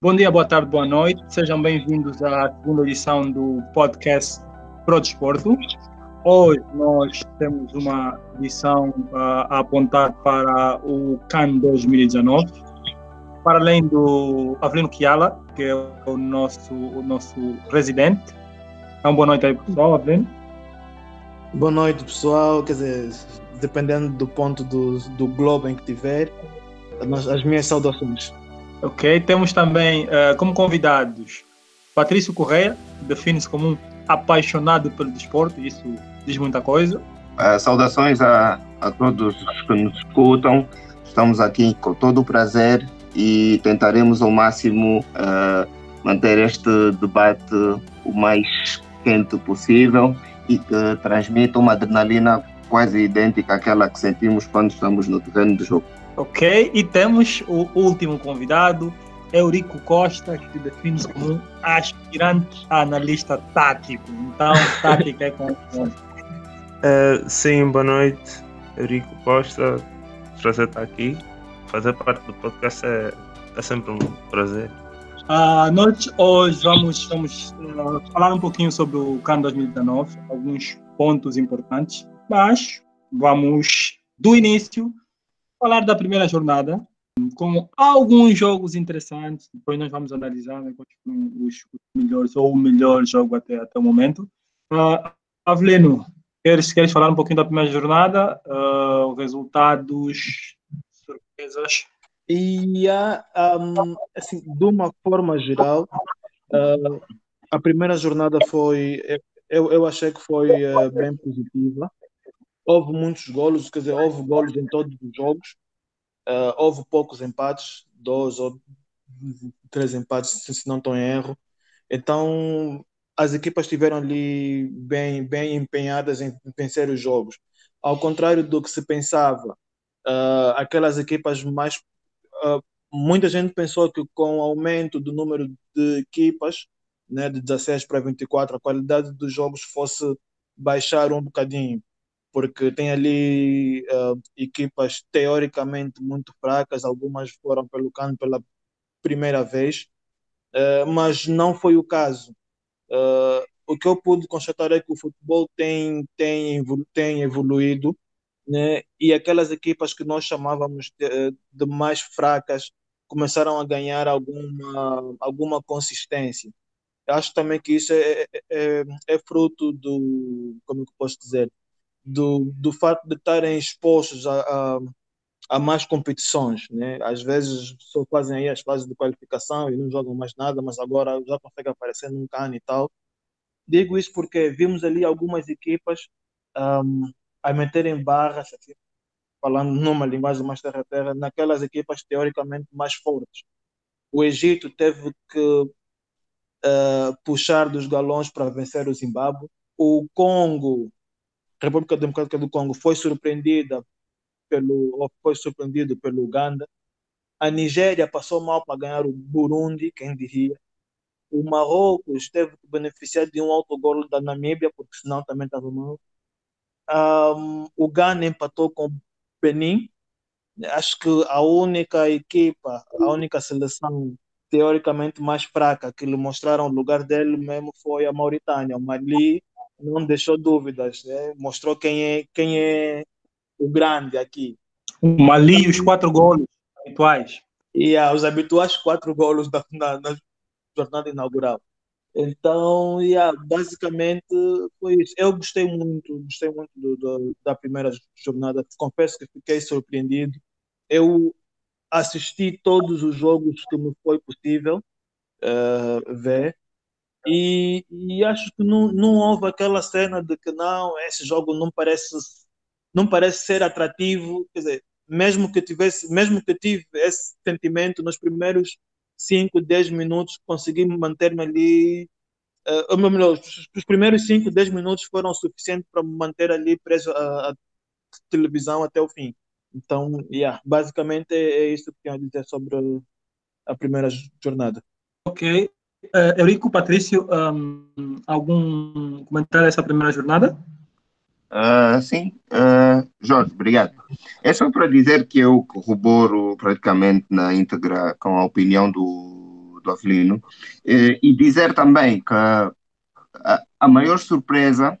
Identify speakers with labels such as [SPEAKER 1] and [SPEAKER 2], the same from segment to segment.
[SPEAKER 1] Bom dia, boa tarde, boa noite. Sejam bem-vindos à segunda edição do podcast Pro Desporto. Hoje nós temos uma edição uh, a apontar para o CAN 2019. Para além do Avelino Kiala, que é o nosso, o nosso residente. Então, boa noite aí, pessoal. Avelino.
[SPEAKER 2] Boa noite, pessoal. Quer dizer, dependendo do ponto do, do globo em que tiver, as minhas saudações.
[SPEAKER 1] Ok, temos também uh, como convidados Patrício Correia, define-se como um apaixonado pelo desporto, isso diz muita coisa.
[SPEAKER 3] Uh, saudações a, a todos que nos escutam, estamos aqui com todo o prazer e tentaremos ao máximo uh, manter este debate o mais quente possível e que transmita uma adrenalina quase idêntica àquela que sentimos quando estamos no terreno do jogo.
[SPEAKER 1] Ok, e temos o último convidado, Eurico Costa, que se define como um aspirante a analista tático. Então, tática é com.
[SPEAKER 4] Uh, sim, boa noite. Eurico Costa, prazer estar aqui. Fazer parte do podcast é, é sempre um prazer.
[SPEAKER 1] Uh, nós hoje vamos, vamos uh, falar um pouquinho sobre o CAN 2019, alguns pontos importantes, mas vamos do início falar da primeira jornada, com alguns jogos interessantes. Depois nós vamos analisar né, os, melhores ou o melhor jogo até, até o momento. Uh, Avelino, queres, queres falar um pouquinho da primeira jornada? Uh, resultados, surpresas?
[SPEAKER 2] E um, assim, de uma forma geral, uh, a primeira jornada foi, eu, eu achei que foi uh, bem positiva houve muitos golos, quer dizer, houve golos em todos os jogos, uh, houve poucos empates, dois ou três empates, se não estou em erro. Então, as equipas estiveram ali bem, bem empenhadas em vencer os jogos. Ao contrário do que se pensava, uh, aquelas equipas mais. Uh, muita gente pensou que com o aumento do número de equipas, né, de 16 para 24, a qualidade dos jogos fosse baixar um bocadinho porque tem ali uh, equipas teoricamente muito fracas, algumas foram pelo canto pela primeira vez, uh, mas não foi o caso. Uh, o que eu pude constatar é que o futebol tem, tem, tem evoluído, né? e aquelas equipas que nós chamávamos de, de mais fracas começaram a ganhar alguma, alguma consistência. Eu acho também que isso é, é, é, é fruto do, como eu posso dizer, do, do fato de estarem expostos a, a, a, mais competições. Né? Às vezes só fazem aí as fases de qualificação e não jogam mais nada, mas agora já conseguem aparecer num cano e tal. Digo isso porque vimos ali algumas equipas um, a meterem barras, assim, falando numa linguagem mais terra-terra, naquelas equipas teoricamente mais fortes. O Egito teve que uh, puxar dos galões para vencer o Zimbábue. O Congo República Democrática do Congo foi surpreendida pelo foi surpreendido pelo Uganda. A Nigéria passou mal para ganhar o Burundi, quem diria. O Marrocos teve que beneficiar de um autogol da Namíbia, porque senão também estava mal. Um, o Ghana empatou com o Benin. Acho que a única equipa, a única seleção teoricamente mais fraca que lhe mostraram o lugar dele mesmo foi a Mauritânia. O Mali não deixou dúvidas, né? mostrou quem é, quem é o grande aqui.
[SPEAKER 1] O Mali, os quatro golos habituais.
[SPEAKER 2] E ah, os habituais quatro golos da, na, na jornada inaugural. Então, yeah, basicamente foi isso. Eu gostei muito, gostei muito do, do, da primeira jornada. Confesso que fiquei surpreendido. Eu assisti todos os jogos que me foi possível uh, ver. E, e acho que não, não houve aquela cena de que não, esse jogo não parece, não parece ser atrativo. Quer dizer, mesmo que tivesse, mesmo que tive esse sentimento nos primeiros 5, 10 minutos, consegui manter-me ali. Uh, ou melhor, os, os primeiros 5, 10 minutos foram suficientes para manter ali preso à televisão até o fim. Então, yeah, basicamente é, é isso que tenho a dizer sobre a primeira jornada.
[SPEAKER 1] Ok. Uh, Eurico, Patrício, um, algum comentário dessa primeira jornada?
[SPEAKER 3] Uh, sim, uh, Jorge, obrigado. É só para dizer que eu corroboro praticamente na íntegra com a opinião do,
[SPEAKER 5] do Avelino, e, e dizer também que a, a maior surpresa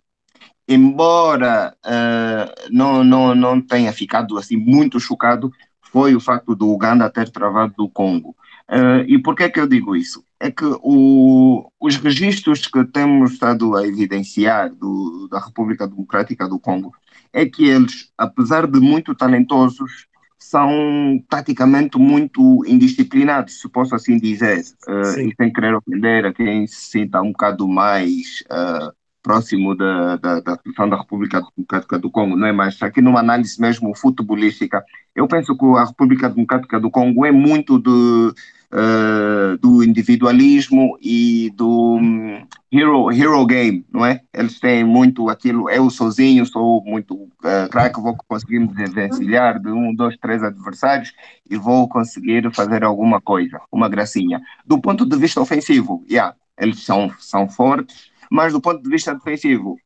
[SPEAKER 5] embora uh, não, não, não tenha ficado assim muito chocado, foi o facto do Uganda ter travado do Congo. Uh, e por que é que eu digo isso? É que o, os registros que temos estado a evidenciar do, da República Democrática do Congo é que eles, apesar de muito talentosos, são taticamente muito indisciplinados, se posso assim dizer, uh, e sem querer ofender a quem se sinta um bocado mais uh, próximo da, da, da da República Democrática do Congo, não é? Mas aqui numa análise mesmo futebolística, eu penso que a República Democrática do Congo é muito do, uh, do individualismo e do um, hero, hero game, não é? Eles têm muito aquilo, eu sozinho sou muito uh, craque, vou conseguir me desvencilhar de um, dois, três adversários e vou conseguir fazer alguma coisa, uma gracinha. Do ponto de vista ofensivo, yeah, eles são, são fortes, mas do ponto de vista defensivo,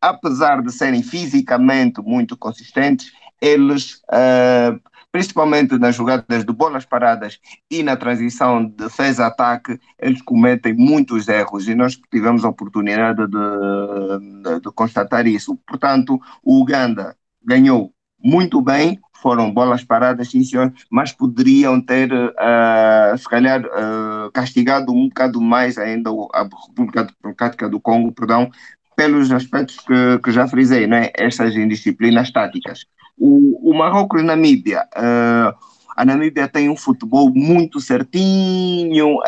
[SPEAKER 5] apesar de serem fisicamente muito consistentes, eles, uh, principalmente nas jogadas de bolas paradas e na transição de defesa-ataque, eles cometem muitos erros e nós tivemos a oportunidade de, de, de constatar isso. Portanto, o Uganda ganhou muito bem, foram bolas paradas, sim senhor, mas poderiam ter, uh, se calhar, uh, castigado um bocado mais ainda a República Democrática do Congo, perdão, pelos aspectos que, que já frisei, né? estas indisciplinas táticas. O, o Marrocos e Namíbia, uh, a Namíbia tem um futebol muito certinho,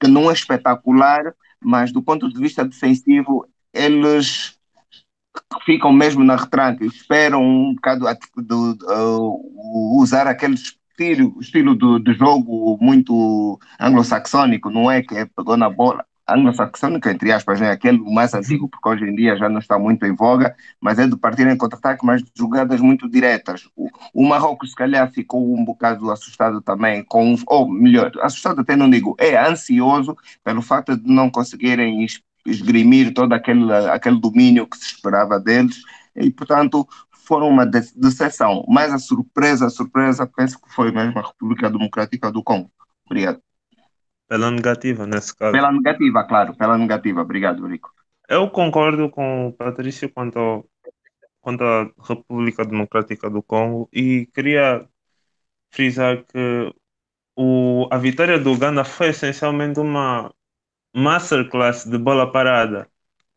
[SPEAKER 5] que não é espetacular, mas do ponto de vista defensivo, eles ficam mesmo na retranca, esperam um bocado de, uh, usar aquele estilo, estilo de, de jogo muito anglo-saxônico, não é? Que é pegou na bola. Anglo-saxônico, entre aspas, né? aquele mais antigo, porque hoje em dia já não está muito em voga, mas é de partir em contra-ataque, mas de jogadas muito diretas. O, o Marrocos, se calhar, ficou um bocado assustado também, com, ou melhor, assustado até não digo, é ansioso pelo fato de não conseguirem esgrimir todo aquele, aquele domínio que se esperava deles e, portanto, foram uma decepção. Mas a surpresa, a surpresa, penso que foi mesmo a República Democrática do Congo. Obrigado.
[SPEAKER 4] Pela negativa, nesse caso.
[SPEAKER 5] Pela negativa, claro, pela negativa. Obrigado, Rico.
[SPEAKER 4] Eu concordo com o Patrício quanto, ao, quanto à República Democrática do Congo e queria frisar que o, a vitória do Uganda foi essencialmente uma masterclass de bola parada,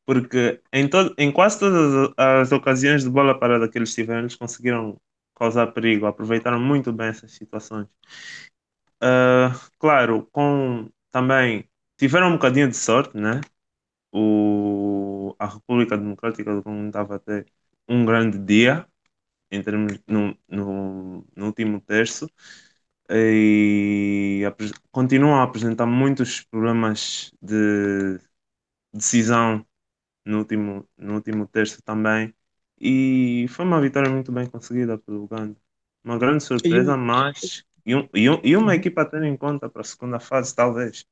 [SPEAKER 4] porque em, todo, em quase todas as, ocasiões de bola parada que eles tiveram, eles conseguiram causar perigo, aproveitaram muito bem essas situações. Uh, claro, com também tiveram um bocadinho de sorte, né? O, a República Democrática do Congo estava a ter um grande dia em termos no, no, no último terço e continuam a apresentar muitos problemas de decisão no último, no último terço também. E foi uma vitória muito bem conseguida pelo Uganda. Uma grande surpresa, mas. E, um, e, um, e uma equipa a ter em conta para a segunda fase, talvez.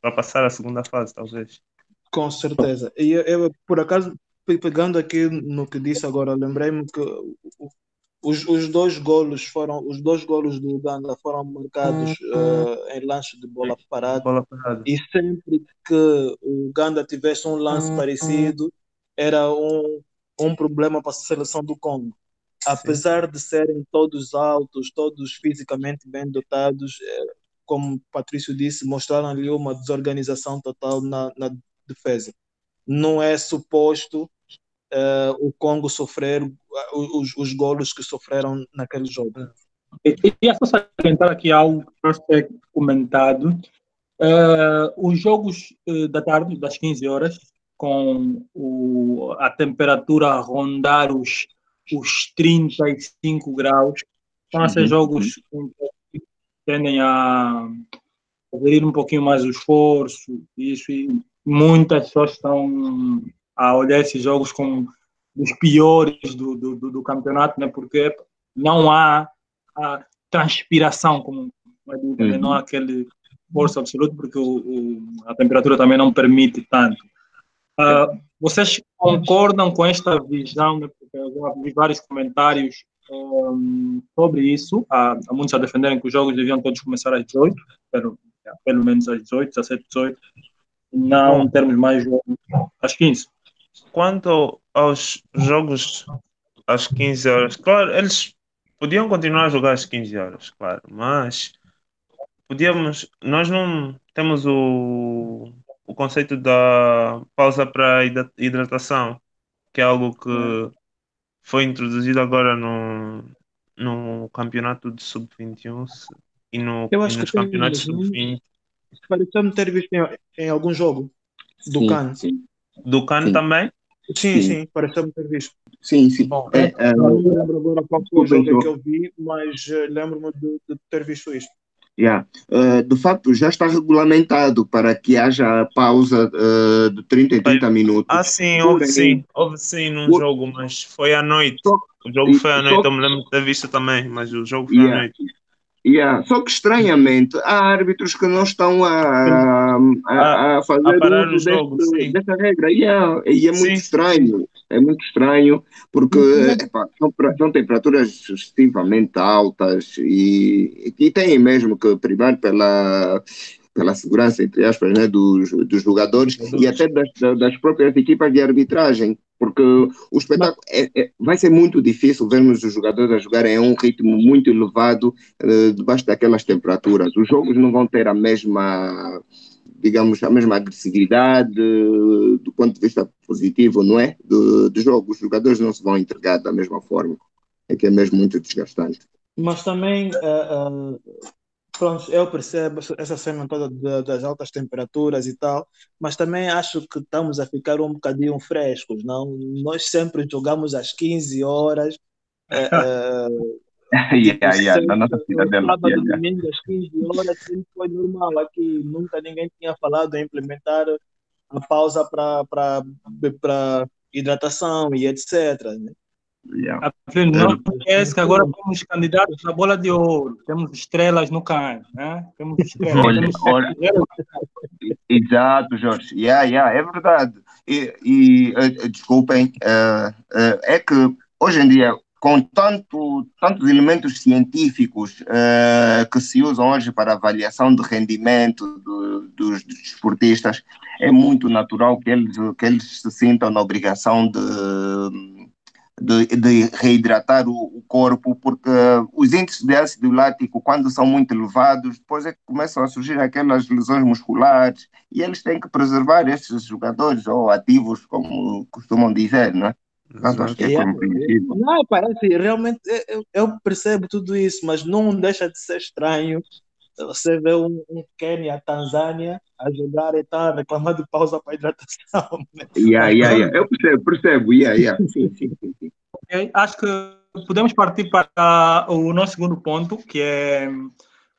[SPEAKER 4] Para passar a segunda fase, talvez.
[SPEAKER 2] Com certeza. E eu, eu, por acaso, pegando aqui no que disse agora, lembrei-me que o, os, os dois golos foram os dois golos do Uganda foram marcados uh, em lance de bola parada.
[SPEAKER 4] bola parada.
[SPEAKER 2] E sempre que o Uganda tivesse um lance uhum. parecido, era um, um problema para a seleção do Congo. Apesar Sim. de serem todos altos, todos fisicamente bem dotados, é, como o Patrício disse, mostraram ali uma desorganização total na, na defesa. Não é suposto uh, o Congo sofrer uh, os, os golos que sofreram naquele jogo.
[SPEAKER 1] E, e só salientar aqui algo que foi comentado. Uh, os jogos uh, da tarde, das 15 horas, com o, a temperatura a rondar os, os 35 graus, são esses uhum. jogos que tendem a aderir um pouquinho mais o esforço, isso, e muitas pessoas estão a olhar esses jogos como os piores do, do, do, campeonato, né? porque não há a transpiração, como é né? não há aquele força absoluto, porque o, o, a temperatura também não permite tanto. Uh, vocês concordam com esta visão? Né? Porque eu já vi vários comentários um, sobre isso. Há, há, muitos a defenderem que os jogos deviam todos começar às 18, pelo menos às 18, 17, 18. Não termos mais jogos às 15.
[SPEAKER 4] Quanto aos jogos às 15 horas, claro, eles podiam continuar a jogar às 15 horas, claro, mas podíamos, nós não temos o, o conceito da pausa para hidra- hidratação, que é algo que foi introduzido agora no, no campeonato de sub-21 se- e, no,
[SPEAKER 2] Eu acho que
[SPEAKER 4] nos
[SPEAKER 2] tem,
[SPEAKER 4] campeonatos
[SPEAKER 2] mas não-
[SPEAKER 4] sub-20
[SPEAKER 2] Pareceu-me ter visto em, em algum jogo do
[SPEAKER 5] Sim,
[SPEAKER 2] CAN.
[SPEAKER 5] Sim,
[SPEAKER 4] do CAN
[SPEAKER 5] Sim.
[SPEAKER 4] também.
[SPEAKER 2] Sim,
[SPEAKER 5] Sim.
[SPEAKER 2] sim, pareceu-me ter visto.
[SPEAKER 5] sim. sim.
[SPEAKER 4] Bom,
[SPEAKER 5] É, é,
[SPEAKER 2] Não me lembro agora qual foi o jogo que
[SPEAKER 5] João.
[SPEAKER 2] eu vi, mas eh, lembro-me de, de ter visto isto.
[SPEAKER 5] Yeah. Uh, de facto, já está regulamentado para que haja pausa uh, de 30 em 30 minutos.
[SPEAKER 4] Ah, sim, houve
[SPEAKER 5] Porém,
[SPEAKER 4] sim, houve sim num
[SPEAKER 5] Por-
[SPEAKER 4] jogo, mas foi à noite. O jogo foi à noite, eu me lembro de ter visto também, mas o jogo foi à
[SPEAKER 5] Yeah.
[SPEAKER 4] noite.
[SPEAKER 5] Yeah. Só que estranhamente há árbitros que não estão a, a, a fazer
[SPEAKER 4] a parar
[SPEAKER 5] uso
[SPEAKER 4] o jogo,
[SPEAKER 5] deste-
[SPEAKER 4] sim.
[SPEAKER 5] desta regra. Yeah. E é muito
[SPEAKER 4] Sim.
[SPEAKER 5] estranho. É muito estranho porque epá, são, pra- são temperaturas excessivamente altas e, e têm mesmo que primar pela, pela segurança, entre aspas, né, dos, dos jogadores e até das, das próprias equipas de arbitragem. Porque o espetáculo é- é- vai ser muito difícil vermos os jogadores a jogarem a um ritmo muito elevado eh, debaixo daquelas temperaturas. Os jogos não vão ter a mesma, digamos, a mesma agressividade eh, do ponto de vista positivo, não é? Do, do jogo. Os jogadores não se vão entregar da mesma forma. É que é mesmo muito desgastante.
[SPEAKER 2] Mas também, eh, eh, pronto, eu percebo essa- cena toda de- das altas temperaturas e tal, mas também acho que estamos a ficar um bocadinho frescos, não? Nós sempre jogamos às 15 horas, eh, eh,
[SPEAKER 5] yeah, yeah,
[SPEAKER 2] sempre,
[SPEAKER 5] na nossa
[SPEAKER 2] no
[SPEAKER 5] cidadela.
[SPEAKER 2] sábado,
[SPEAKER 5] Yeah, yeah.
[SPEAKER 2] domingo, às 15 horas, sempre foi normal aqui. Nunca ninguém tinha falado em implementar a pausa para hidratação e etc. né?
[SPEAKER 5] Yeah.
[SPEAKER 1] Afim, Não esquece que agora temos candidatos à bola de ouro, temos estrelas no CAN, né? Temos estrelas.
[SPEAKER 5] Olha,
[SPEAKER 1] temos
[SPEAKER 5] olha.
[SPEAKER 1] estrelas.
[SPEAKER 5] Exato, Jorge. Yeah, yeah, é verdade. E, e, eh, desculpem, eh, eh, é que hoje em dia, com tanto, tantos elementos científicos que se usam hoje para avaliação de rendimento do- dos, dos desportistas, é muito natural que eles, que eles se sintam na obrigação de, de, de reidratar o, o corpo, porque os índices de ácido lático, quando são muito elevados, depois é que começam a surgir aquelas lesões musculares e eles têm que preservar esses jogadores ou ativos, como costumam dizer, acho que é compreensível.
[SPEAKER 2] Não, parece, realmente, eu, eu percebo tudo isso, mas não deixa de ser estranho você ver um, um Quênia, a Tanzânia, a jogar e a reclamar de pausa para hidratação. né?
[SPEAKER 5] Yeah, yeah, yeah. Eu percebo, percebo. Yeah, yeah. Sim, sim, sim, sim.
[SPEAKER 1] Ok, Acho que podemos partir para o nosso segundo ponto, que é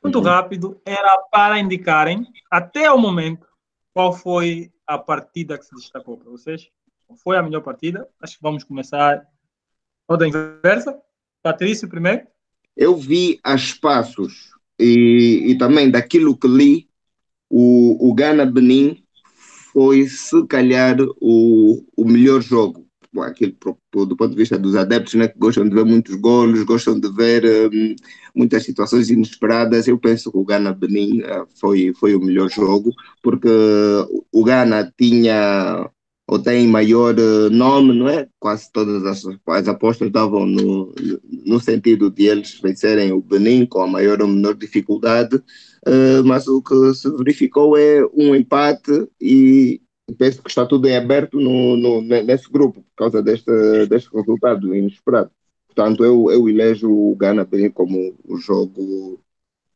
[SPEAKER 1] muito
[SPEAKER 5] Uhum.
[SPEAKER 1] rápido, era para indicarem, até o momento, qual foi a partida que se destacou para vocês. Foi a melhor partida? Acho que vamos começar roda inversa. Patrício primeiro.
[SPEAKER 5] Eu vi a espaços e, e também daquilo que li, o, o Ghana Benin foi, se calhar, o, o melhor jogo. Bom, Aquilo, do ponto de vista dos adeptos, né, que gostam de ver muitos golos, gostam de ver hum, muitas situações inesperadas, eu penso que o Ghana Benin eh, foi, foi o melhor jogo, porque o Ghana tinha ou tem maior eh, nome, não é? Quase todas as, as apostas estavam no, no- sentido de eles vencerem o Benin com a maior ou menor dificuldade, eh, mas o que se verificou é um empate e penso que está tudo em aberto no, no- ne- nesse grupo por causa deste, deste resultado inesperado. Portanto, eu, eu elejo o Ghana Benin como o jogo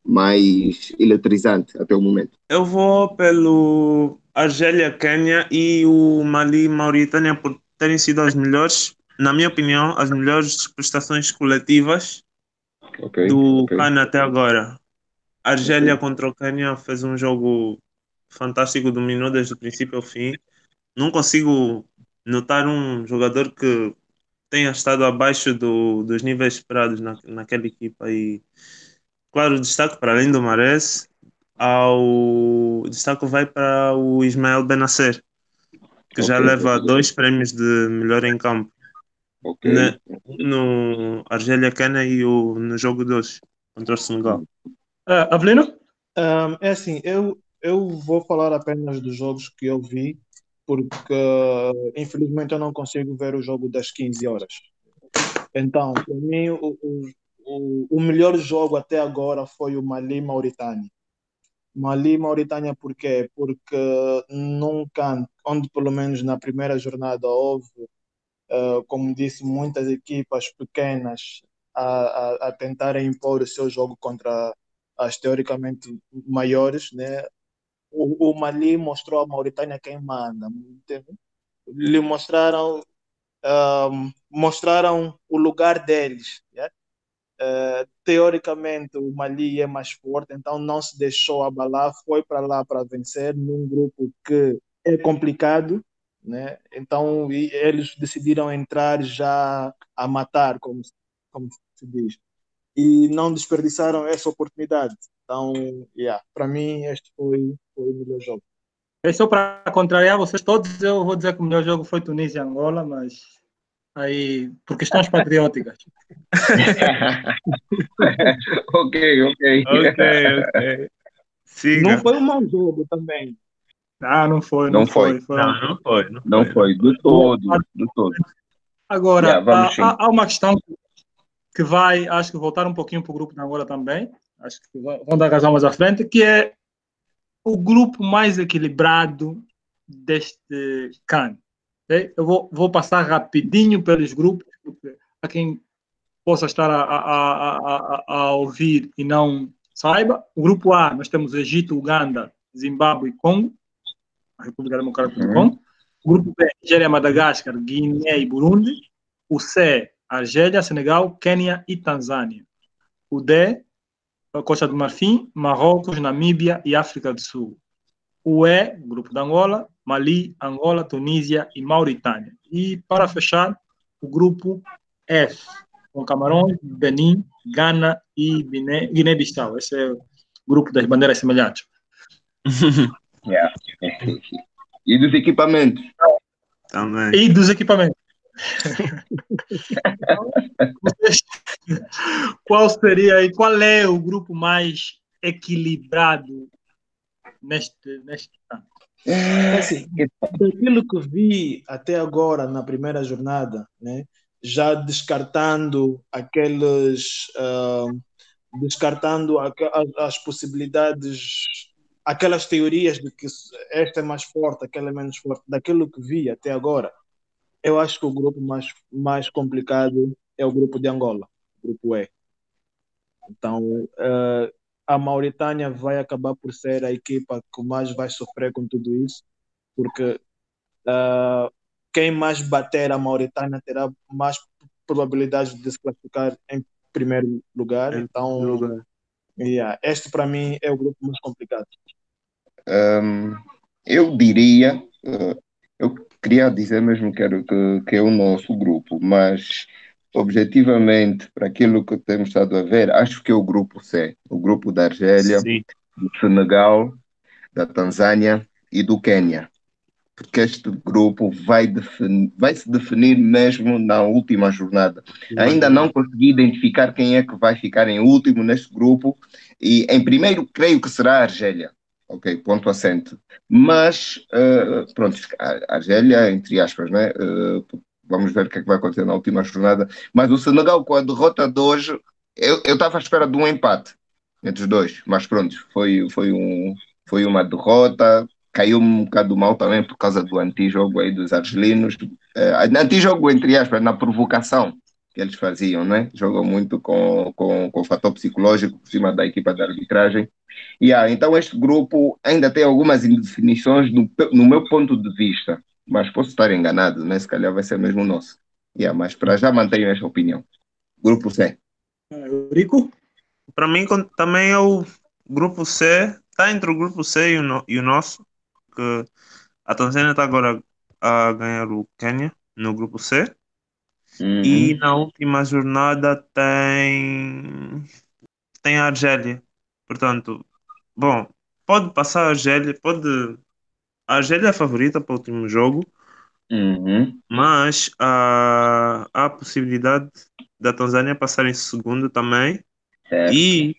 [SPEAKER 5] mais eletrizante até o momento.
[SPEAKER 4] Eu vou pelo Argélia, Quênia e o Mali, Mauritânia por terem sido as melhores, na minha opinião, as melhores prestações coletivas
[SPEAKER 5] Ok,
[SPEAKER 4] do
[SPEAKER 5] ok.
[SPEAKER 4] CAN até agora. A Argélia contra o Quênia fez um jogo fantástico, dominou desde o princípio ao fim. Não consigo notar um jogador que tenha estado abaixo do, dos níveis esperados na, naquela equipa. E, claro, destaque para além do Mares, ao destaque vai para o Ismael Benacer, que já
[SPEAKER 5] Ok,
[SPEAKER 4] leva dois prémios de melhor em campo
[SPEAKER 5] ok.
[SPEAKER 4] né? no Argélia Quênia e o, no jogo 2 contra o Senegal.
[SPEAKER 1] Uh, Avelino?
[SPEAKER 2] Um, é assim, eu, eu vou falar apenas dos jogos que eu vi, porque infelizmente eu não consigo ver o jogo das 15 horas. Então, para mim, o, o, o melhor jogo até agora foi o Mali-Mauritânia. Mali-Mauritânia por quê? Porque nunca, onde pelo menos na primeira jornada houve, uh, como disse, muitas equipas pequenas a, a, a tentarem impor o seu jogo contra as teoricamente maiores, né? O, o Mali mostrou a Mauritânia quem manda. Lhe mostraram, um, mostraram o lugar deles. Yeah? Uh, teoricamente, o Mali é mais forte, então não se deixou abalar, foi para lá para vencer num grupo que é complicado, né? Então eles decidiram entrar já a matar, como, como se diz e não desperdiçaram essa oportunidade. Então, yeah, para mim, este foi, foi o melhor jogo.
[SPEAKER 1] É só para contrariar vocês todos, eu vou dizer que o melhor jogo foi Tunísia e Angola, mas aí por questões patrióticas.
[SPEAKER 5] ok, ok.
[SPEAKER 4] Ok, ok.
[SPEAKER 2] Siga. Não foi um mau jogo também.
[SPEAKER 1] Ah, não foi. Não, não foi. foi.
[SPEAKER 4] Não, não foi.
[SPEAKER 5] Não, não foi. foi. Do todo. Do todo.
[SPEAKER 1] Agora, yeah, há, há, uma questão que vai, acho que voltar um pouquinho para o grupo de Angola também, acho que vão dar razão mais à frente, que é o grupo mais equilibrado deste CAN. Okay? Eu vou, vou passar rapidinho pelos grupos, a quem possa estar a, a, a, a, ouvir e não saiba. O grupo A, nós temos Egito, Uganda, Zimbábue e Congo, a República Democrática do uhum. Congo. O grupo B, Nigéria, Madagascar, Guiné e Burundi. O C, Argélia, Senegal, Quênia e Tanzânia. O D, Costa do Marfim, Marrocos, Namíbia e África do Sul. O E, Grupo da Angola, Mali, Angola, Tunísia e Mauritânia. E, para fechar, o grupo F, com Camarões, Benin, Gana e Guiné-Bissau. Esse é o grupo das bandeiras semelhantes.
[SPEAKER 5] yeah. E dos equipamentos.
[SPEAKER 4] Também.
[SPEAKER 1] E dos equipamentos. qual seria e qual é o grupo mais equilibrado neste, neste ano?
[SPEAKER 2] É assim, daquilo que vi até agora na primeira jornada, né, já descartando aqueles, uh, descartando as, possibilidades, aquelas teorias de que esta é mais forte, aquela é menos forte, daquilo que vi até agora, eu acho que o grupo mais, mais complicado é o grupo de Angola, o grupo E. Então, uh, a Mauritânia vai acabar por ser a equipa que mais vai sofrer com tudo isso, porque uh, quem mais bater a Mauritânia terá mais probabilidade de se classificar em primeiro lugar. então, lugar. Yeah, este para mim é o grupo mais complicado.
[SPEAKER 5] Um, eu diria, uh, eu queria dizer mesmo que, era, que, que é o nosso grupo, mas objetivamente, para aquilo que temos estado a ver, acho que é o grupo C, o grupo da Argélia, Sim. do Senegal, da Tanzânia e do Quênia. Porque este grupo vai, vai se definir mesmo na última jornada. Ainda não consegui identificar quem é que vai ficar em último neste grupo, e em primeiro creio que será a Argélia ok, ponto assente. Mas, uh, pronto, a Argélia, entre aspas, né? Uh, vamos ver o que é que vai acontecer na última jornada. Mas o Senegal, com a derrota de hoje, eu estava à espera de um empate entre os dois, mas pronto, foi, foi, um, foi uma derrota. Caiu um bocado mal também por causa do antijogo aí dos argelinos. Uh, antijogo, entre aspas, na provocação que eles faziam, né? Jogam muito com, com, com o fator psicológico por cima da equipa de arbitragem. Yeah, então este grupo ainda tem algumas indefinições no, no meu ponto de vista, mas posso estar enganado, né? Se calhar vai ser mesmo o nosso. Yeah, mas para já mantenho esta opinião. Grupo C.
[SPEAKER 1] Rico?
[SPEAKER 4] Para mim também é o grupo C, está entre o grupo C e o, no, e o nosso, que a Tanzânia está agora a ganhar o Quênia no grupo C. Uhum. E na última jornada tem tem a Argélia. Portanto, bom, pode passar a Argélia, pode. A Argélia é a favorita para o último jogo,
[SPEAKER 5] uhum.
[SPEAKER 4] mas há, há a possibilidade da Tanzânia passar em segundo também.
[SPEAKER 5] Certo.
[SPEAKER 4] E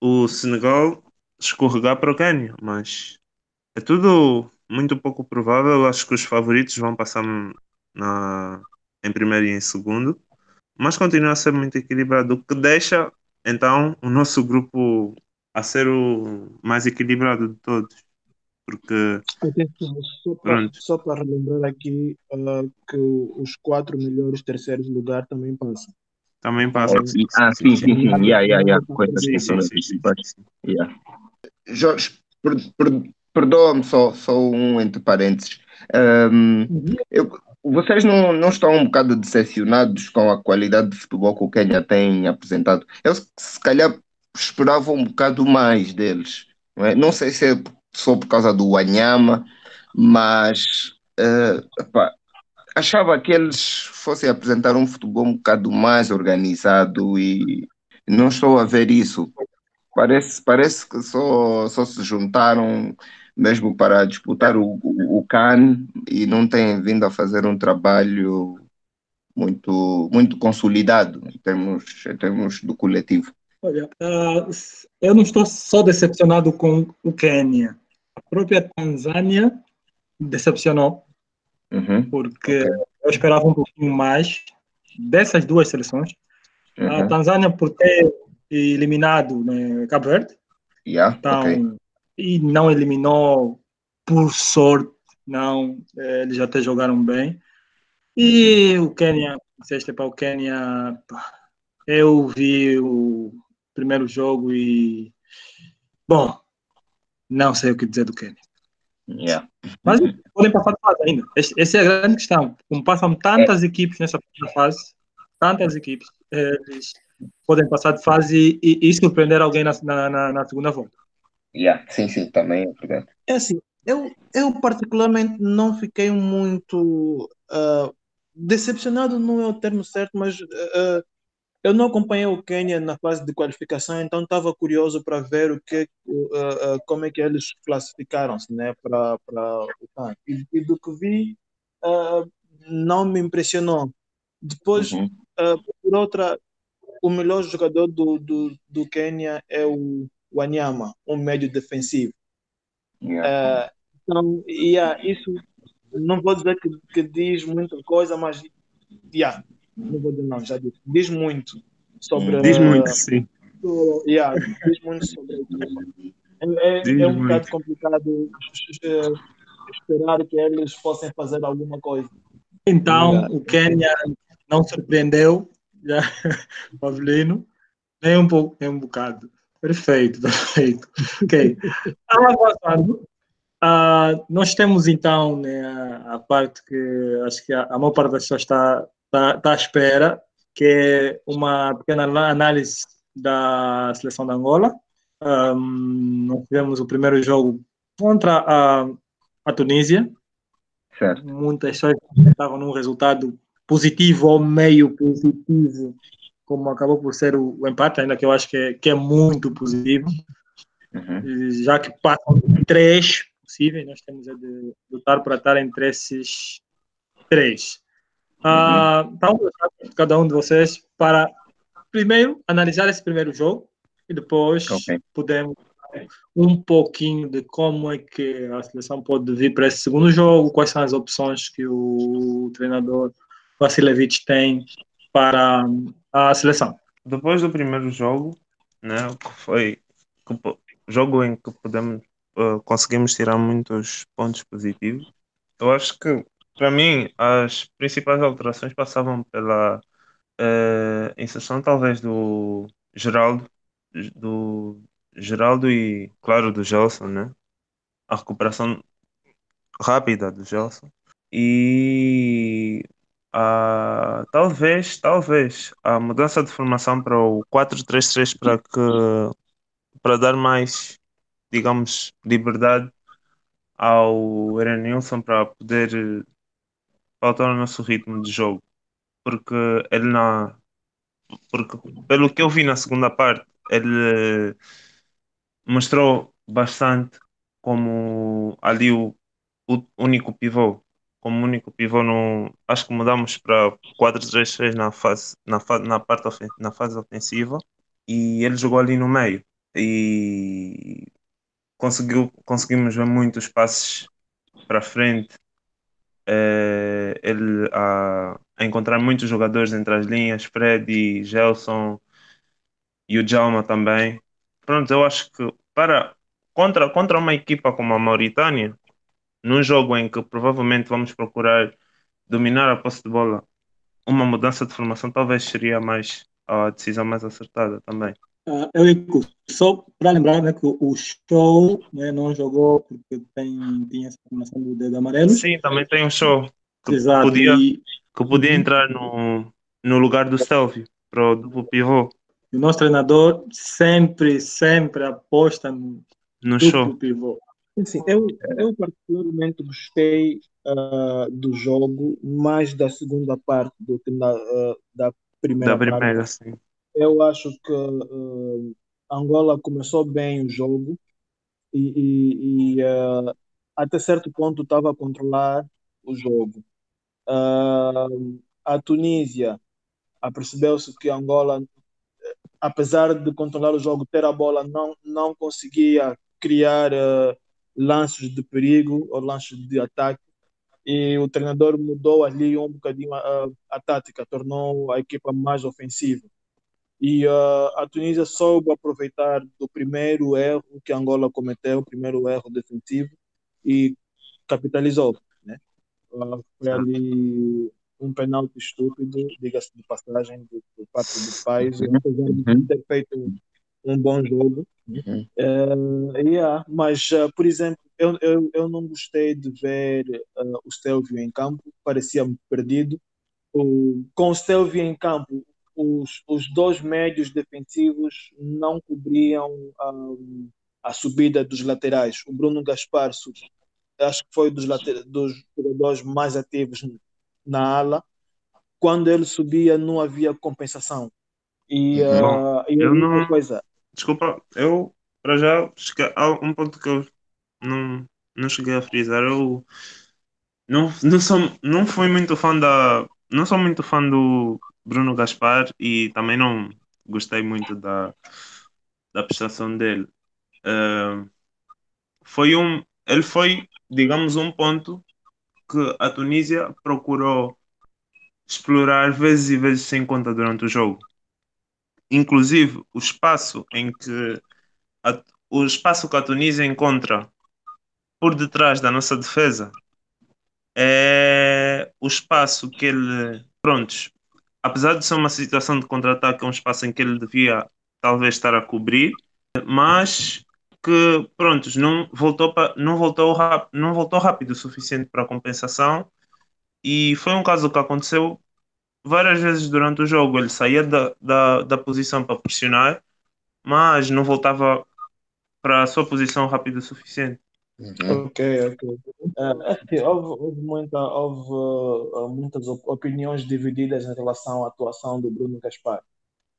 [SPEAKER 4] o Senegal escorregar para o Quênia, mas é tudo muito pouco provável. Acho que os favoritos vão passar na, em primeiro e em segundo, mas continua a ser muito equilibrado, o que deixa então o nosso grupo a ser o mais equilibrado de todos. Porque.
[SPEAKER 2] Só para, só para relembrar aqui uh, que os quatro melhores terceiros lugar também passam.
[SPEAKER 4] Também passam.
[SPEAKER 5] Ah, sim, sim, sim. Yeah, yeah, yeah. Coisas sim, sim, sim, sim, sim. Yeah. Jorge, per, per, perdoa-me só, só um entre parênteses. Um, uhum. eu, vocês não, não estão um bocado decepcionados com a qualidade de futebol que o Quênia tem apresentado? Eu, se calhar, esperava um bocado mais deles. Não, é? não sei se é só por causa do Wanyama, mas uh, achava que eles fossem apresentar um futebol um bocado mais organizado e não estou a ver isso. Parece, parece que só, só se juntaram mesmo para disputar o, o, o CAN e não têm vindo a fazer um trabalho muito, muito consolidado em termos, em termos do coletivo.
[SPEAKER 1] Olha, uh, eu não estou só decepcionado com o Quênia. A própria Tanzânia decepcionou, uhum. porque okay. eu esperava um pouquinho mais dessas duas seleções. Uhum. A Tanzânia por ter eliminado né, Cabo Verde,
[SPEAKER 5] yeah, então, okay.
[SPEAKER 1] e não eliminou por sorte, não, eh, eles até jogaram bem. E o Quênia, se para o Quênia, eu vi o primeiro jogo e. Bom, não sei o que dizer do Kenny.
[SPEAKER 5] Yeah.
[SPEAKER 1] Mas podem passar de fase ainda. Essa é a grande questão. Como passam tantas é. equipes nessa fase, tantas equipes, eles podem passar de fase e, e surpreender alguém na, na, na, segunda volta.
[SPEAKER 5] Yeah. Sim, sim, também é verdade.
[SPEAKER 2] É assim, eu, eu particularmente não fiquei muito uh, decepcionado, não é o termo certo, mas uh, eu não acompanhei o Quênia na fase de qualificação, então estava curioso para ver o que, uh, uh, como é que eles classificaram-se, né, para o CAN. E, e, do que vi, uh, não me impressionou. Depois, uhum. por outra, o melhor jogador do, do, do Quênia é o Wanyama, um médio defensivo. Yeah. então, yeah, isso não vou dizer que, que diz muita coisa, mas yeah, não vou dizer não, já disse, diz muito sobre.
[SPEAKER 4] Diz muito, sim.
[SPEAKER 2] Sobre, yeah, diz muito sobre É, é, é um bocado complicado eh, esperar que eles possam fazer alguma coisa.
[SPEAKER 1] Então, o Quênia não surpreendeu, já, Pavelino, nem um pouco, nem um bocado. Perfeito, perfeito. Ok. Avançando, uh, nós temos então né, a parte que acho que a, a maior parte das pessoas está está tá à espera, que é uma pequena análise da seleção da Angola. Um, nós tivemos o primeiro jogo contra a, a Tunísia.
[SPEAKER 5] Certo.
[SPEAKER 1] Muitas pessoas estavam num resultado positivo ou meio positivo, como acabou por ser o, o empate, ainda que eu acho que é, que é muito positivo. Uhum. Já que passam três possíveis, nós temos de lutar para estar entre esses três. Uh, então, cada um de vocês para primeiro analisar esse primeiro jogo e depois okay. podemos um pouquinho de como é que a seleção pode vir para esse segundo jogo, quais são as opções que o treinador Vasilevich tem para a seleção.
[SPEAKER 4] Depois do primeiro jogo, né, que foi que, jogo em que podemos uh, conseguimos tirar muitos pontos positivos, eu acho que para mim, as principais alterações passavam pela uh, inserção, talvez, do Geraldo, do Geraldo e, claro, do Gelson, né? A recuperação rápida do Gelson. E a, talvez, talvez, a mudança de formação para o 4-3-3 para que para dar mais, digamos, liberdade ao Erenilson para poder faltar o nosso ritmo de jogo. Porque ele não. Porque, pelo que eu vi na segunda parte, ele mostrou bastante como ali o, o único pivô. Como único pivô, no, acho que mudamos para 4-3-3 na, fase, na, fase, na, parte ofen na fase ofensiva e ele jogou ali no meio. E conseguiu, conseguimos ver muitos passes para frente. É, ele a, a, encontrar muitos jogadores entre as linhas, Freddy, Gelson e o Djalma também. Pronto, eu acho que para contra, contra uma equipa como a Mauritânia, num jogo em que provavelmente vamos procurar dominar a posse de bola, uma mudança de formação talvez seria mais a decisão mais acertada também.
[SPEAKER 1] Uh, Eurico, só para lembrar né, que o show né, não jogou porque tem, tem essa formação do dedo amarelo.
[SPEAKER 4] Sim, também tem um show que
[SPEAKER 1] Exato,
[SPEAKER 4] podia,
[SPEAKER 1] e,
[SPEAKER 4] que podia entrar no, no lugar do Stelvio para o duplo pivô.
[SPEAKER 1] o nosso treinador sempre, sempre aposta no
[SPEAKER 4] No show.
[SPEAKER 1] pivô.
[SPEAKER 2] Assim, eu, eu particularmente gostei ah, do jogo, mais da segunda parte do que na, ah, da primeira
[SPEAKER 4] Da primeira,
[SPEAKER 2] parte.
[SPEAKER 4] sim.
[SPEAKER 2] Eu acho que ah, Angola começou bem o jogo e, e- e, até certo ponto estava a controlar o jogo. A Tunísia apercebeu-se que Angola, apesar de controlar o jogo, ter a bola, não, não conseguia criar ah, lances de perigo ou lances de ataque. E o treinador mudou ali um bocadinho a, a tática, tornou a equipa mais ofensiva. E ah, a Tunísia soube aproveitar do primeiro erro que Angola cometeu, o primeiro erro defensivo, e capitalizou. Né? Ah, foi ali um penalti estúpido, diga-se de passagem, de parte do país, apesar de ter feito um bom jogo.
[SPEAKER 3] Uhum.
[SPEAKER 2] Eh, yeah, mas, ah, por exemplo, eu, eu, eu não gostei de ver ah, o Stelvio em campo, parecia-me perdido. O, com o Stelvio em campo, os, os dois médios defensivos não cobriam ah, a subida dos laterais. O Bruno Gaspar, acho que foi dos, late- dos jogadores mais ativos na ala. Quando ele subia, não havia compensação. E,
[SPEAKER 3] Uhum.
[SPEAKER 2] ah, e
[SPEAKER 4] eu não-
[SPEAKER 2] coisa,
[SPEAKER 4] Desculpa, eu para já há um ponto que eu não, não cheguei a frisar. Eu não, não, sou, não fui muito fã da. Não sou muito fã do Bruno Gaspar e também não gostei muito da, da prestação dele. Eh, foi um, ele foi, digamos, um ponto que a Tunísia procurou explorar vezes e vezes sem conta durante o jogo. Inclusive, o espaço em que a- o espaço que a Tunísia encontra por detrás da nossa defesa é o espaço que ele, prontos, apesar de ser uma situação de contra-ataque, é um espaço em que ele devia talvez estar a cobrir, mas que, prontos, não voltou, pa- não voltou, não voltou rápido o suficiente para a compensação e foi um caso que aconteceu várias vezes durante o jogo. Ele saía da, da, da posição para pressionar, mas não voltava para a sua posição rápido o suficiente.
[SPEAKER 3] Uhum.
[SPEAKER 2] Ok, ok. Que houve, houve muita, houve, uh, muitas op- opiniões divididas em relação à atuação do Bruno Gaspar.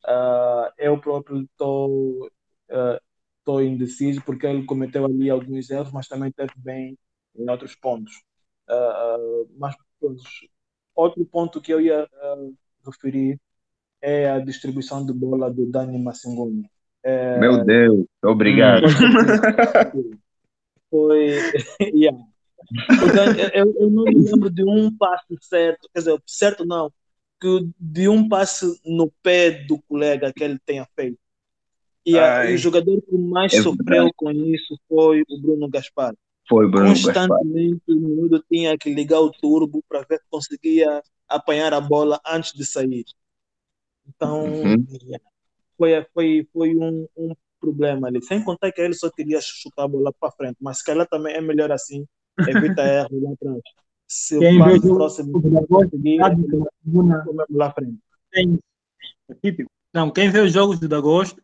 [SPEAKER 2] Uh, eu próprio estou estou indeciso porque ele cometeu ali alguns erros, mas também teve bem em outros pontos. Uh, uh, mas pronto, outro ponto que eu ia uh, referir é a distribuição de bola do Dani Massingume. É,
[SPEAKER 5] Meu Deus, obrigado.
[SPEAKER 2] foi. yeah. Dani- eu, eu não me lembro de um passe certo, quer dizer, certo não, que de um passe no pé do colega que ele tenha feito. E, a- e o jogador que mais
[SPEAKER 5] É
[SPEAKER 2] sofreu com isso foi o Bruno Gaspar.
[SPEAKER 5] Foi Bruno Gaspar.
[SPEAKER 2] Constantemente o miúdo tinha que ligar o turbo para ver se conseguia apanhar a bola antes de sair. Então,
[SPEAKER 5] Uhum.
[SPEAKER 2] foi, foi, foi um, um problema ali. Sem contar que ele só queria chutar a bola para frente, mas se calhar também é melhor assim, evita erros lá atrás. Se
[SPEAKER 1] Quem
[SPEAKER 2] o
[SPEAKER 1] vê o
[SPEAKER 2] passe
[SPEAKER 1] jogo
[SPEAKER 2] próximo
[SPEAKER 1] do Dagosto
[SPEAKER 2] conseguir, lá à frente.
[SPEAKER 1] tem- é típico. Não, quem vê os jogos do Dagosto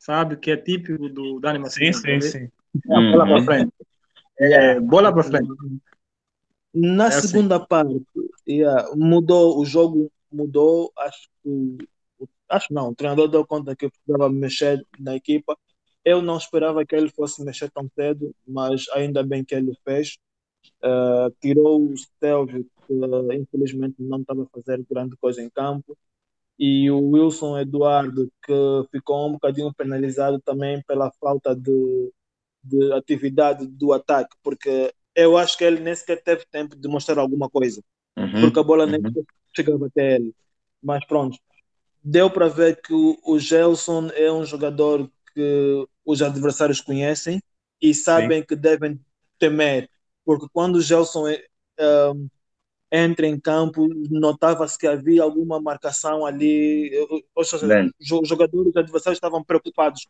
[SPEAKER 1] sabe que é típico do Dani
[SPEAKER 4] Sim,
[SPEAKER 1] Massingume.
[SPEAKER 4] sim, sim.
[SPEAKER 1] É a bola
[SPEAKER 5] Uhum.
[SPEAKER 1] para frente. É, bola para frente.
[SPEAKER 2] Na
[SPEAKER 1] É assim.
[SPEAKER 2] segunda parte, yeah, mudou, o jogo mudou, acho que, acho não, o treinador deu conta que precisava mexer na equipa. Eu não esperava que ele fosse mexer tão cedo, mas ainda bem que ele fez. Uh, tirou o Stelvio, que uh, infelizmente não estava a fazer grande coisa em campo, e o Wilson Eduardo, que ficou um bocadinho penalizado também pela falta de, de atividade do ataque, porque eu acho que ele nem sequer teve tempo de mostrar alguma coisa,
[SPEAKER 5] Uhum.
[SPEAKER 2] porque a bola nem
[SPEAKER 5] Uhum.
[SPEAKER 2] chegava até ele. Mas pronto, deu para ver que o, o Gelson é um jogador que os adversários conhecem e sabem que devem temer, porque quando o Gelson é, um, entra em campo, notava-se que havia alguma marcação ali, ou seja, os jogadores adversários estavam preocupados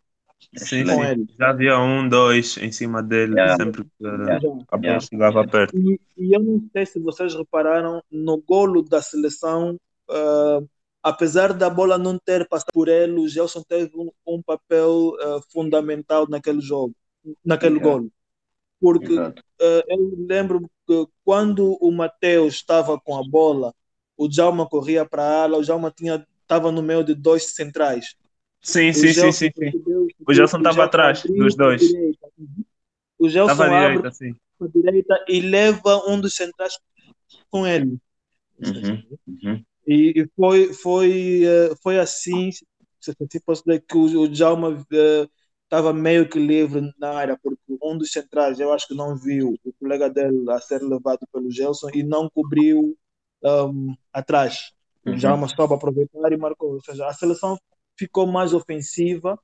[SPEAKER 4] Sim,
[SPEAKER 2] com
[SPEAKER 4] sim.
[SPEAKER 2] ele.
[SPEAKER 4] Já havia um, dois em cima dele
[SPEAKER 5] Yeah.
[SPEAKER 4] sempre que
[SPEAKER 5] Yeah.
[SPEAKER 4] a bola
[SPEAKER 5] Yeah.
[SPEAKER 4] chegava perto.
[SPEAKER 2] E, e eu não sei se vocês repararam no golo da seleção, ah, apesar da bola não ter passado por ele, o Gelson teve um, um papel ah, fundamental naquele jogo, naquele golo. Porque ah, eu lembro que quando o Mateus estava com a bola, o Djalma corria para a ala, o Djalma tinha estava no meio de dois centrais.
[SPEAKER 4] Sim, sim, sim, sim, O Gelson estava atrás dos dois.
[SPEAKER 2] O Gelson
[SPEAKER 4] Estava à
[SPEAKER 2] abre
[SPEAKER 4] direita, sim.
[SPEAKER 2] para a direita e leva um dos centrais com ele.
[SPEAKER 5] Uhum. Uhum.
[SPEAKER 2] E, foi, foi, eh, foi assim, se posso dizer, que o, Djalma estava meio que livre na área, porque um dos centrais, eu acho que não viu o colega dele a ser levado pelo Gelson e não cobriu um, atrás. O
[SPEAKER 5] Uhum.
[SPEAKER 2] Djalma soube aproveitar e marcou. Ou seja, a seleção ficou mais ofensiva.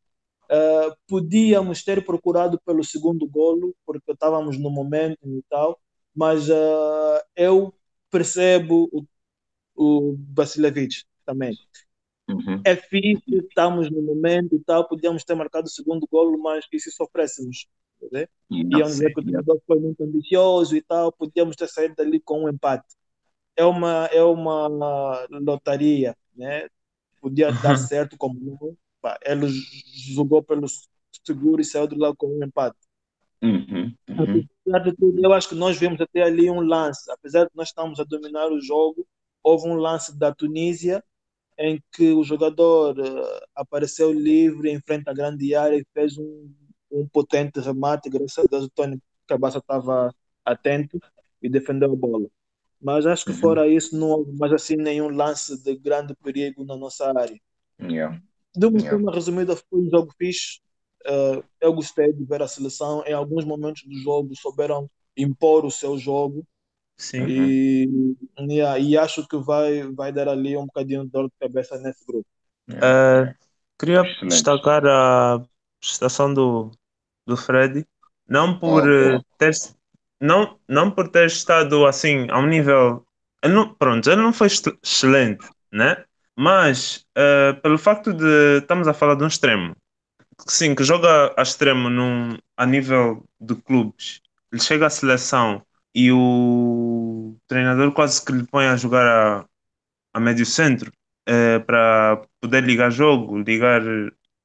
[SPEAKER 2] Uh, podíamos ter procurado pelo segundo golo, porque estávamos no momento e tal, mas uh, eu percebo o, o Vasilevich também.
[SPEAKER 5] Uhum.
[SPEAKER 2] É fixe, estamos no momento e tal, podíamos ter marcado o segundo golo, mas e se sofrêssemos? Né? Iam dizer que o treinador foi muito ambicioso e tal, podíamos ter saído dali com um empate. É uma, é uma lotaria, né? Podia dar certo como não. Pá, Ele jogou pelo seguro e saiu de lá com um empate.
[SPEAKER 5] Uhum. Uhum.
[SPEAKER 2] Apesar de tudo, eu acho que nós vimos até ali um lance, apesar de nós estarmos a dominar o jogo, houve um lance da Tunísia em que o jogador eh, apareceu livre em frente à grande área e fez um, um potente remate, graças a Deus o Tony Cabaça estava atento e defendeu a bola. Mas acho que
[SPEAKER 5] Uhum.
[SPEAKER 2] fora isso não houve mais assim nenhum lance de grande perigo na nossa área.
[SPEAKER 5] Yeah.
[SPEAKER 2] De uma
[SPEAKER 5] Yeah.
[SPEAKER 2] forma resumida, foi um jogo fixe. Uh, eu gostei de ver a seleção. Em alguns momentos do jogo, souberam impor o seu jogo.
[SPEAKER 4] Sim.
[SPEAKER 2] E, yeah, e acho que vai, vai dar ali um bocadinho de dor de cabeça nesse grupo.
[SPEAKER 5] Yeah.
[SPEAKER 4] Eh, queria
[SPEAKER 5] Excelente.
[SPEAKER 4] destacar a prestação do, do Freddy, não por
[SPEAKER 5] oh.
[SPEAKER 4] ter não, não por ter estado assim a um nível não, pronto, ele não foi exce- excelente, né? Mas eh, pelo facto de estamos a falar de um extremo, sim, que joga a extremo num, a nível de clubes, ele chega à seleção e o treinador quase que lhe põe a jogar a, a médio centro eh, para poder ligar jogo, ligar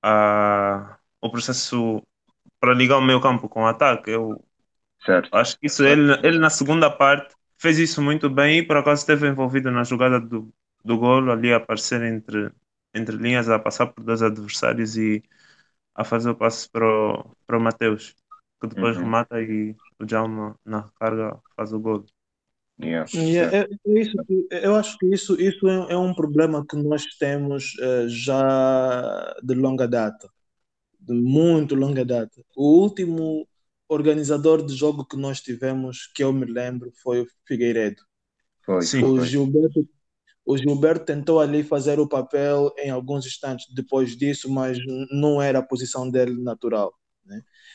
[SPEAKER 4] a, o processo para ligar o meio campo com o ataque. Eu
[SPEAKER 5] Certo.
[SPEAKER 4] acho que isso ele, ele na segunda parte fez isso muito bem e por acaso esteve envolvido na jogada do, do golo, ali a aparecer entre, entre linhas, a passar por dois adversários e a fazer o passe para o, para o Mateus, que depois
[SPEAKER 5] Uhum.
[SPEAKER 4] remata e o Djalma na carga faz o golo.
[SPEAKER 5] Yeah.
[SPEAKER 2] E é- é- é isso que- eu acho que isso, isso é, é um problema que nós temos eh, já de longa data, de muito longa data. O último organizador de jogo que nós tivemos, que eu me lembro, foi o Figueiredo.
[SPEAKER 5] Foi.
[SPEAKER 4] Sim.
[SPEAKER 2] O
[SPEAKER 5] foi.
[SPEAKER 2] Gilberto, o Gilberto tentou ali fazer o papel em alguns instantes depois disso, mas não era a posição dele natural.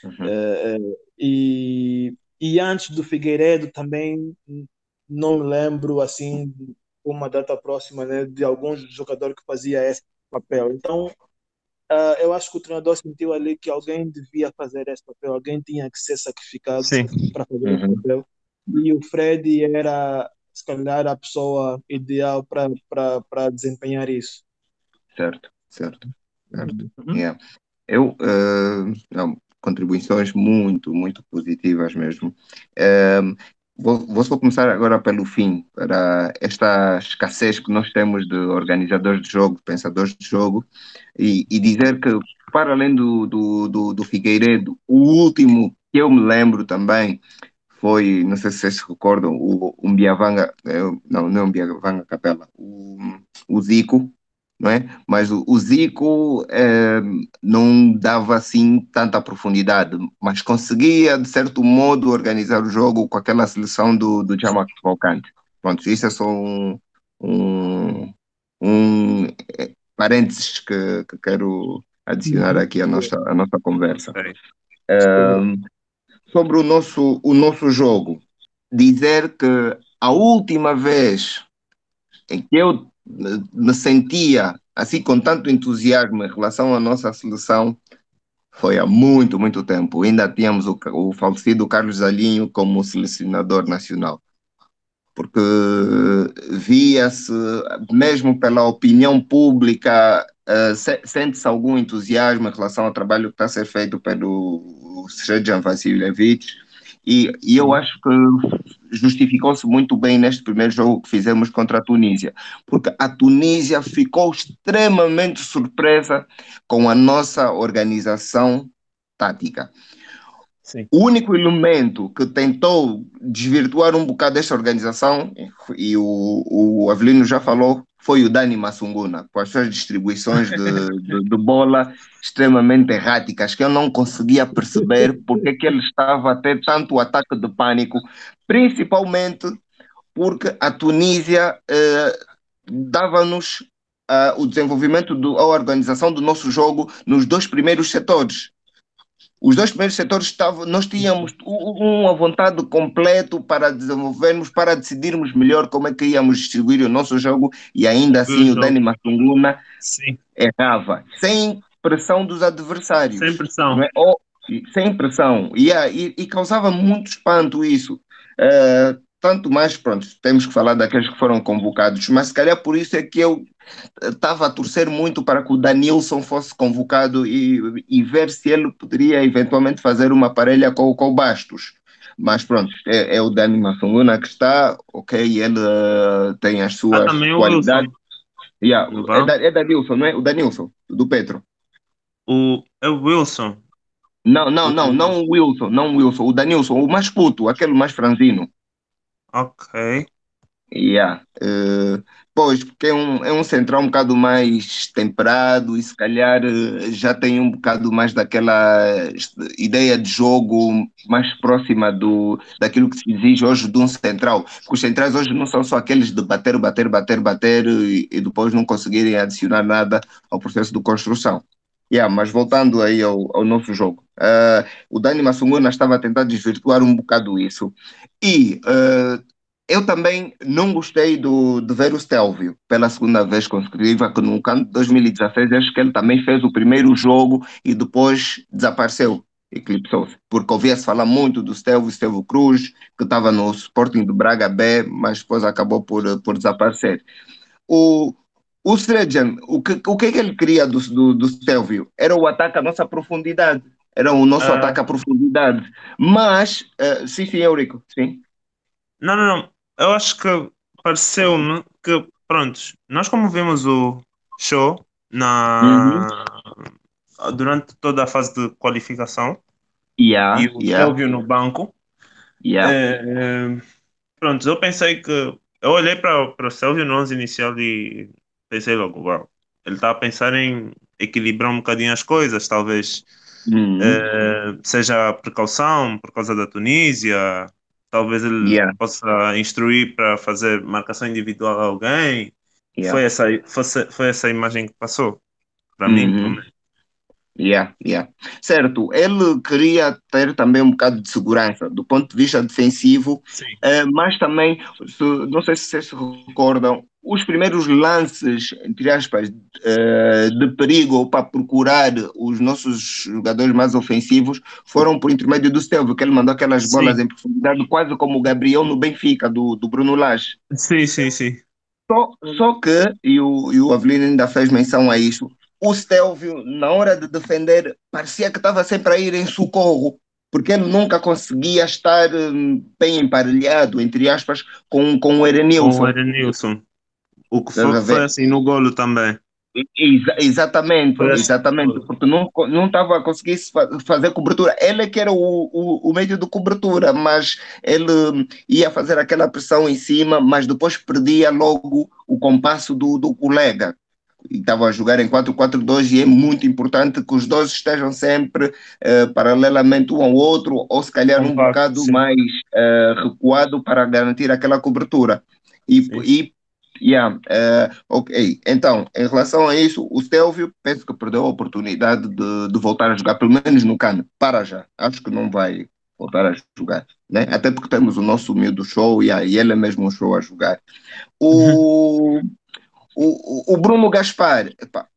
[SPEAKER 5] Uhum.
[SPEAKER 2] Eh, eh, e, e antes do Figueiredo também não lembro assim uma data próxima né, de algum jogador que fazia esse papel. Então ah, eu acho que o treinador sentiu ali que alguém devia fazer esse papel, alguém tinha que ser sacrificado para fazer esse
[SPEAKER 5] Uhum.
[SPEAKER 2] papel. E o Fred era, se calhar, a pessoa ideal para para desempenhar isso.
[SPEAKER 5] Certo. Certo. Certo.
[SPEAKER 1] Uhum.
[SPEAKER 5] Yeah. Eu, eh, não, contribuições muito, muito positivas mesmo. Eh, vou, vou começar agora pelo fim, para esta escassez que nós temos de organizadores de jogo, pensadores de jogo, e, e dizer que, para além do, do, do, do Figueiredo, o último que eu me lembro também foi, não sei se vocês se recordam, o, Mbiavanga, eh, não, não é o Mbiavanga Capela, o, o Zico, não é? Mas o, o Zico eh, não dava assim tanta profundidade, mas conseguia, de certo modo, organizar o jogo com aquela seleção do, do Jamak Cavalcante. Pronto, isso é só um, um, um eh, parênteses que, que quero adicionar aqui à nossa, à nossa conversa. Um, sobre o nosso, o nosso jogo, dizer que a última vez em que eu me sentia assim com tanto entusiasmo em relação à nossa seleção foi há muito, muito tempo. Ainda tínhamos o, o falecido Carlos Alinho como selecionador nacional. Porque via-se, mesmo pela opinião pública, uh, se, sente-se algum entusiasmo em relação ao trabalho que está a ser feito pelo Srejan Vassiljevic e, e eu acho que justificou-se muito bem neste primeiro jogo que fizemos contra a Tunísia, porque a Tunísia ficou extremamente surpresa com a nossa organização tática. Sim. O único elemento que tentou desvirtuar um bocado esta organização, e o, o Avelino já falou, foi o Dani Massunguna, com as suas distribuições de, de, de, bola extremamente erráticas, que eu não conseguia perceber porque que ele estava a ter tanto ataque de pânico, principalmente porque a Tunísia eh, dava-nos uh, o desenvolvimento, do, a organização do nosso jogo nos dois primeiros setores os dois primeiros setores estavam, nós tínhamos uma vontade completa para desenvolvermos, para decidirmos melhor como é que íamos distribuir o nosso jogo e ainda assim o, o Dani Matunguna errava, sem pressão dos adversários.
[SPEAKER 4] Sem pressão.
[SPEAKER 5] É? Ou, sem pressão. Yeah, e, e, causava muito espanto isso. Uh, tanto mais, pronto, temos que falar daqueles que foram convocados, mas se calhar por isso é que eu estava a torcer muito para que o Danilson fosse convocado e, e ver se ele poderia eventualmente fazer uma parelha com, com o Bastos. Mas pronto, é, é o Dani Massunguna que está, ok, ele uh, tem as suas ah, qualidades. Yeah, é, da, é Danilson, não é? O Danilson, do Petro.
[SPEAKER 4] O, é o Wilson.
[SPEAKER 5] Não, não, não, não o Wilson, não o Wilson, o Danilson, o mais puto, aquele mais franzino.
[SPEAKER 4] Ok.
[SPEAKER 5] Yeah. Uh, pois, porque é um, é um central um bocado mais temperado e se calhar uh, já tem um bocado mais daquela ideia de jogo mais próxima do, daquilo que se exige hoje de um central. Porque os centrais hoje não são só aqueles de bater, bater, bater, bater e, e depois não conseguirem adicionar nada ao processo de construção. Yeah, mas voltando aí ao, ao nosso jogo, uh, o Dani Massunguna estava a tentar desvirtuar um bocado isso. E uh, eu também não gostei do, de ver o Stelvio pela segunda vez consecutiva, que no canto de 2016 acho que ele também fez o primeiro jogo e depois desapareceu, eclipsou-se. Porque ouvia-se falar muito do Stelvio, Stelvio Cruz, que estava no Sporting do Braga B, mas depois acabou por, por desaparecer. O, o Srejan, o que, o que, é que ele queria do, do, do Stelvio? Era o ataque à nossa profundidade. Era o nosso uh... ataque à profundidade. Mas, uh, sim, sim, Eurico, sim.
[SPEAKER 4] Não, não, não. Eu acho que pareceu-me que, pronto, nós como vimos o show na, uhum. durante toda a fase de qualificação
[SPEAKER 5] yeah,
[SPEAKER 4] e o yeah. No banco, yeah. é, pronto, eu pensei que eu olhei para, o Stelvio no 11 inicial e pensei logo, uau, ele está a pensar em equilibrar um bocadinho as coisas, talvez uhum. uh, seja precaução por causa da Tunísia, talvez ele yeah. possa instruir para fazer marcação individual a alguém. Yeah. Foi, essa, foi, foi essa imagem que passou para uhum. mim.
[SPEAKER 5] Yeah, yeah. Certo, ele queria ter também um bocado de segurança do ponto de vista defensivo, uh, mas também, se, não sei se vocês se recordam, os primeiros lances, entre aspas, uh, de perigo para procurar os nossos jogadores mais ofensivos foram por intermédio do Stelvio, que ele mandou aquelas sim. bolas em profundidade, quase como o Gabriel no Benfica, do, do Bruno Lage.
[SPEAKER 4] Sim, sim, sim.
[SPEAKER 5] Só, só que, e o, e o Avelino ainda fez menção a isso, o Stelvio, na hora de defender, parecia que estava sempre a ir em socorro, porque ele nunca conseguia estar hum, bem emparelhado, entre aspas, com, com o Erenilson. Com
[SPEAKER 4] o Erenilson. O que foi, foi assim no golo também.
[SPEAKER 5] Ex exatamente, assim. exatamente, porque não não estava a conseguir fazer cobertura. Ele é que era o, o, o, meio de cobertura, mas ele ia fazer aquela pressão em cima, mas depois perdia logo o compasso do, do colega e estavam a jogar em 4-4-2 e é muito importante que os dois estejam sempre uh, paralelamente um ao outro ou se calhar um, um bocado sim. mais uh, recuado para garantir aquela cobertura. E, e yeah, uh, ok, então, em relação a isso, o Stelvio penso que perdeu a oportunidade de, de voltar a jogar, pelo menos no cano, para já. Acho que não vai voltar a jogar, né? Até porque temos o nosso humilde show e, e ele é mesmo um show a jogar. O, uhum. o, o Bruno Gaspar,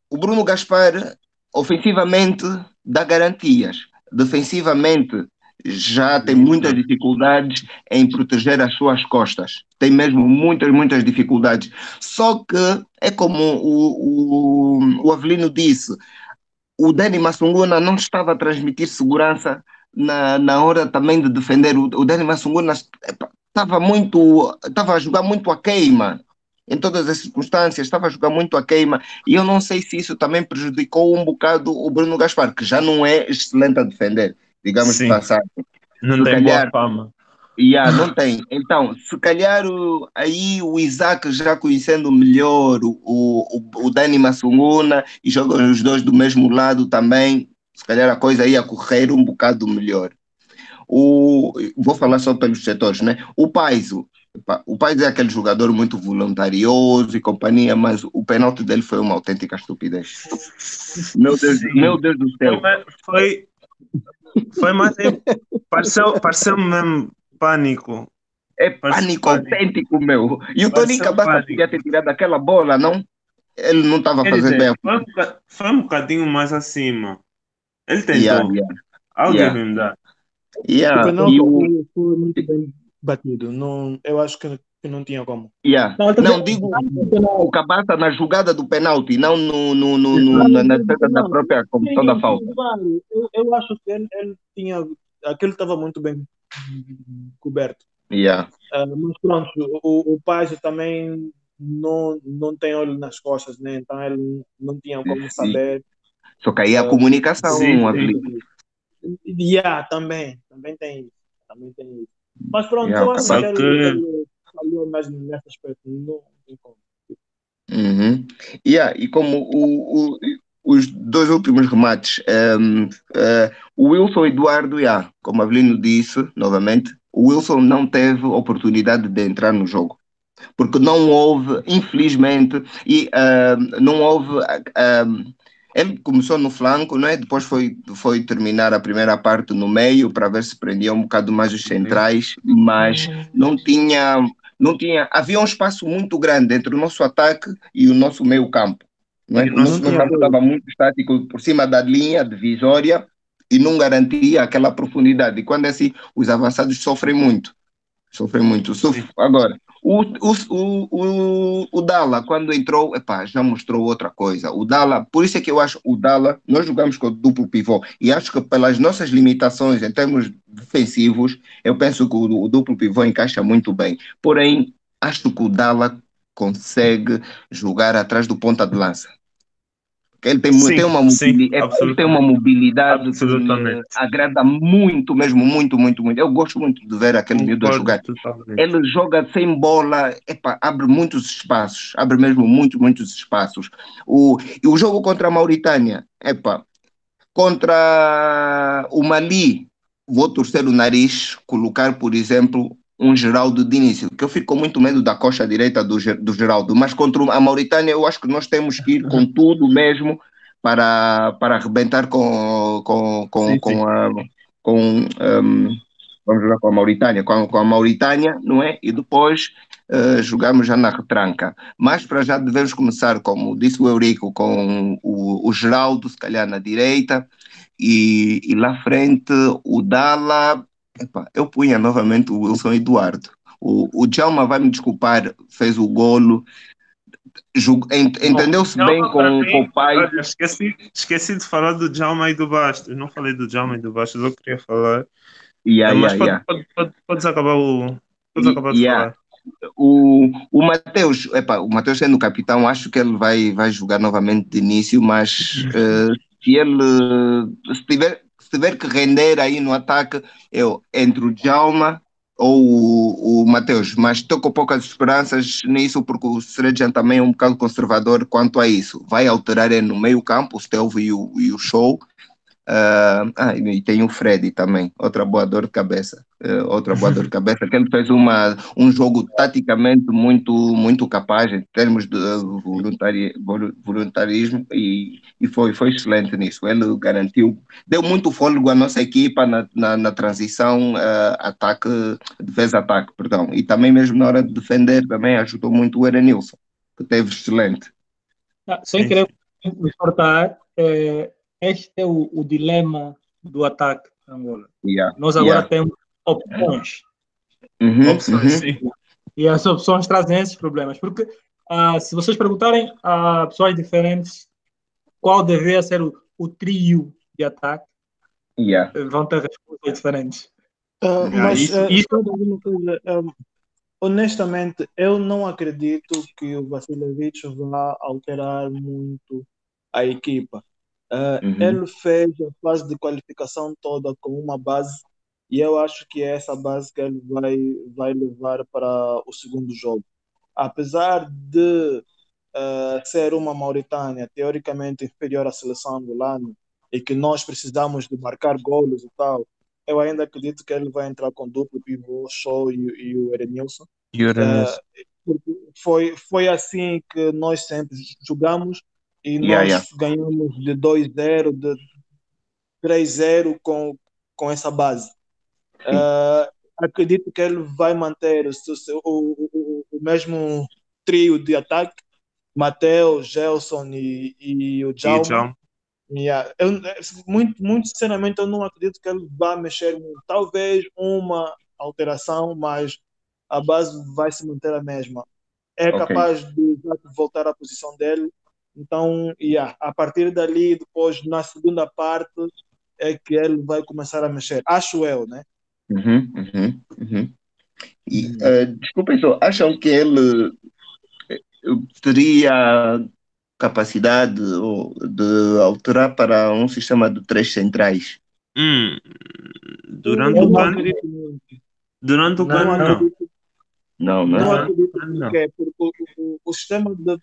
[SPEAKER 5] o Bruno Gaspar ofensivamente dá garantias, defensivamente já tem muitas dificuldades em proteger as suas costas. Tem mesmo muitas, muitas dificuldades. Só que é como o, o, o Avelino disse, o Dani Massunguna não estava a transmitir segurança na, na hora também de defender. O, o Dani Massunguna estava muito, estava a jogar muito a queima em todas as circunstâncias, estava a jogar muito a queima, e eu não sei se isso também prejudicou um bocado o Bruno Gaspar, que já não é excelente a defender, digamos Sim. de passagem.
[SPEAKER 4] Não se tem calhar, boa fama.
[SPEAKER 5] Yeah, não tem. Então, se calhar o, aí o Isaac já conhecendo melhor o, o, o Dani Massunguna e jogam os dois do mesmo lado também, se calhar a coisa ia correr um bocado melhor. O, vou falar só pelos setores, né? O Paiso, o Paiso é aquele jogador muito voluntarioso e companhia, mas o pênalti dele foi uma autêntica estupidez. Meu Deus, meu Deus do céu.
[SPEAKER 4] Foi, foi mais. Pareceu, pareceu mesmo pânico.
[SPEAKER 5] É pânico autêntico, meu. E o Tony Cabata podia ter tirado aquela bola, não? Ele não estava fazendo bem.
[SPEAKER 4] Foi, foi um bocadinho mais acima. Ele tentou. Yeah, yeah. I'll yeah. give him that.
[SPEAKER 5] Yeah.
[SPEAKER 2] Não, o... foi muito bem batido. Não, eu acho que, que não tinha como.
[SPEAKER 5] Yeah. Não, não digo o Cabata na jogada do penalti, não no, no, no, no na da própria comissão da falta.
[SPEAKER 2] Eu, eu acho que ele, ele tinha. Aquilo estava muito bem coberto.
[SPEAKER 5] Yeah.
[SPEAKER 2] Uh, mas pronto, o, o Paz também não, não tem olho nas costas, né? então ele não tinha como saber. Sim
[SPEAKER 5] só que aí a comunicação. Sim,
[SPEAKER 2] sim. Yeah, também, também tem isso. Também tem. Mas pronto, yeah, eu acho que ele falhou mais nesse aspecto. Não tem como.
[SPEAKER 5] Uhum. Yeah, e como o, o, os dois últimos remates, um, uh, o Wilson Eduardo, yeah, como Avelino disse novamente, o Wilson não teve oportunidade de entrar no jogo. Porque não houve, infelizmente, e uh, não houve. Uh, ele começou no flanco, não é? depois foi, foi terminar a primeira parte no meio para ver se prendia um bocado mais os centrais, mas não tinha, não tinha. Havia um espaço muito grande entre o nosso ataque e o nosso meio campo. Não é? O nosso meio campo estava muito estático por cima da linha divisória e não garantia aquela profundidade. E quando é assim, os avançados sofrem muito. Sofrem muito. Sofrem. Agora, o, o, o, o, Dala, quando entrou, epá, já mostrou outra coisa. O Dala, por isso é que eu acho o Dala, nós jogamos com o duplo pivô, e acho que pelas nossas limitações em termos defensivos, eu penso que o, o duplo pivô encaixa muito bem. Porém, acho que o Dala consegue jogar atrás do ponta de lança. Ele tem, sim, tem, uma, sim, tem uma mobilidade que agrada muito, mesmo, muito, muito, muito. Eu gosto muito de ver aquele miúdo a jogar. Totalmente. Ele joga sem bola, epa, abre muitos espaços, abre mesmo muitos, muitos espaços. O, e o jogo contra a Mauritânia, epa, contra o Mali, vou torcer o nariz, colocar, por exemplo, um Geraldo de início, que eu fico com muito medo da coxa direita do, do Geraldo, mas contra a Mauritânia eu acho que nós temos que ir com tudo mesmo para, para arrebentar com, com, com, sim, com sim. a. Com, um, vamos jogar com a Mauritânia, com, com a Mauritânia, não é? E depois uh, jogamos já na retranca. Mas para já devemos começar, como disse o Eurico, com o, o Geraldo, se calhar na direita, e, e lá frente o Dala, Epa, eu punha novamente o Wilson Eduardo. O, o Djalma vai me desculpar, fez o golo. Entendeu-se bem com, mim, com, o pai.
[SPEAKER 4] Olha, esqueci, esqueci de falar do Djalma e do Bastos. Não falei do Djalma e do Bastos, eu queria falar.
[SPEAKER 5] Yeah,
[SPEAKER 4] mas
[SPEAKER 5] yeah,
[SPEAKER 4] pode,
[SPEAKER 5] yeah.
[SPEAKER 4] Pode, pode, podes acabar o. Podes acabar de falar.
[SPEAKER 5] O, o Matheus, o Matheus sendo capitão, acho que ele vai, vai jogar novamente de início, mas uh, se ele se tiver, se tiver que render aí no ataque, eu entre o Djalma ou o, o Matheus, mas estou com poucas esperanças nisso porque o Srejan também é um bocado conservador quanto a isso. Vai alterar no meio campo, o Stelvio e o Show, Uh, ah, e tem o Freddy também, outra boa dor de cabeça, uh, outra boa dor de cabeça, que ele fez uma, um jogo taticamente muito, muito capaz em termos de voluntari, voluntarismo e, e foi, foi excelente nisso. Ele garantiu, deu muito fôlego à nossa equipa na, na, na transição uh, ataque, defesa-ataque, perdão, e também mesmo na hora de defender também ajudou muito o Erenilson, que teve excelente.
[SPEAKER 1] Ah, sem querer me cortar, é este é o, o dilema do ataque Angola.
[SPEAKER 5] Yeah.
[SPEAKER 1] Nós agora
[SPEAKER 5] Yeah.
[SPEAKER 1] temos opções.
[SPEAKER 5] Uhum,
[SPEAKER 4] Opções,
[SPEAKER 5] uhum.
[SPEAKER 4] sim.
[SPEAKER 1] E as opções trazem esses problemas. Porque ah, se vocês perguntarem a pessoas diferentes qual deveria ser o, o trio de ataque,
[SPEAKER 5] Yeah.
[SPEAKER 1] vão ter respostas diferentes.
[SPEAKER 2] Ah, mas
[SPEAKER 1] isso-
[SPEAKER 2] ah,
[SPEAKER 1] isso-
[SPEAKER 2] coisa, honestamente, eu não acredito que o Vasilevich vá alterar muito a equipa. Ah,
[SPEAKER 5] Uhum.
[SPEAKER 2] Ele fez a fase de qualificação toda com uma base e eu acho que é essa base que ele vai, vai levar para o segundo jogo. Apesar de ah, ser uma Mauritânia teoricamente inferior à seleção angolana e que nós precisamos de marcar golos e tal, eu ainda acredito que ele vai entrar com duplo pivô, Show e, e o Erenilson.
[SPEAKER 4] E o Erenilson.
[SPEAKER 2] Porque foi, foi assim que nós sempre jogamos e
[SPEAKER 5] Yeah,
[SPEAKER 2] nós
[SPEAKER 5] yeah.
[SPEAKER 2] ganhamos de 2-0, de 3-0 com, com essa base. Ah, acredito que ele vai manter o, o, o, o mesmo trio de ataque, Mateus, Gelson e, e o
[SPEAKER 4] E. Jam.
[SPEAKER 2] Yeah. Eu, muito, muito sinceramente, eu não acredito que ele vá mexer muito. Talvez uma alteração, mas a base vai se manter a mesma. É
[SPEAKER 5] Ok.
[SPEAKER 2] capaz de voltar à posição dele. Então, yeah, a partir dali, depois, na segunda parte, é que ele vai começar a mexer. Acho eu, né?
[SPEAKER 5] Uhum, uhum, uhum. E, eh, desculpem só, acham que ele eh, teria capacidade ou, de alterar para um sistema de três centrais?
[SPEAKER 4] Hum, durante
[SPEAKER 2] eu
[SPEAKER 4] o
[SPEAKER 2] não
[SPEAKER 4] ano,
[SPEAKER 2] acredito muito.
[SPEAKER 4] durante o
[SPEAKER 1] Não,
[SPEAKER 4] ano,
[SPEAKER 2] Não
[SPEAKER 4] não.
[SPEAKER 5] Não,
[SPEAKER 2] Não
[SPEAKER 5] não.
[SPEAKER 4] Não. Não.
[SPEAKER 2] porque, porque o, o, o sistema de, de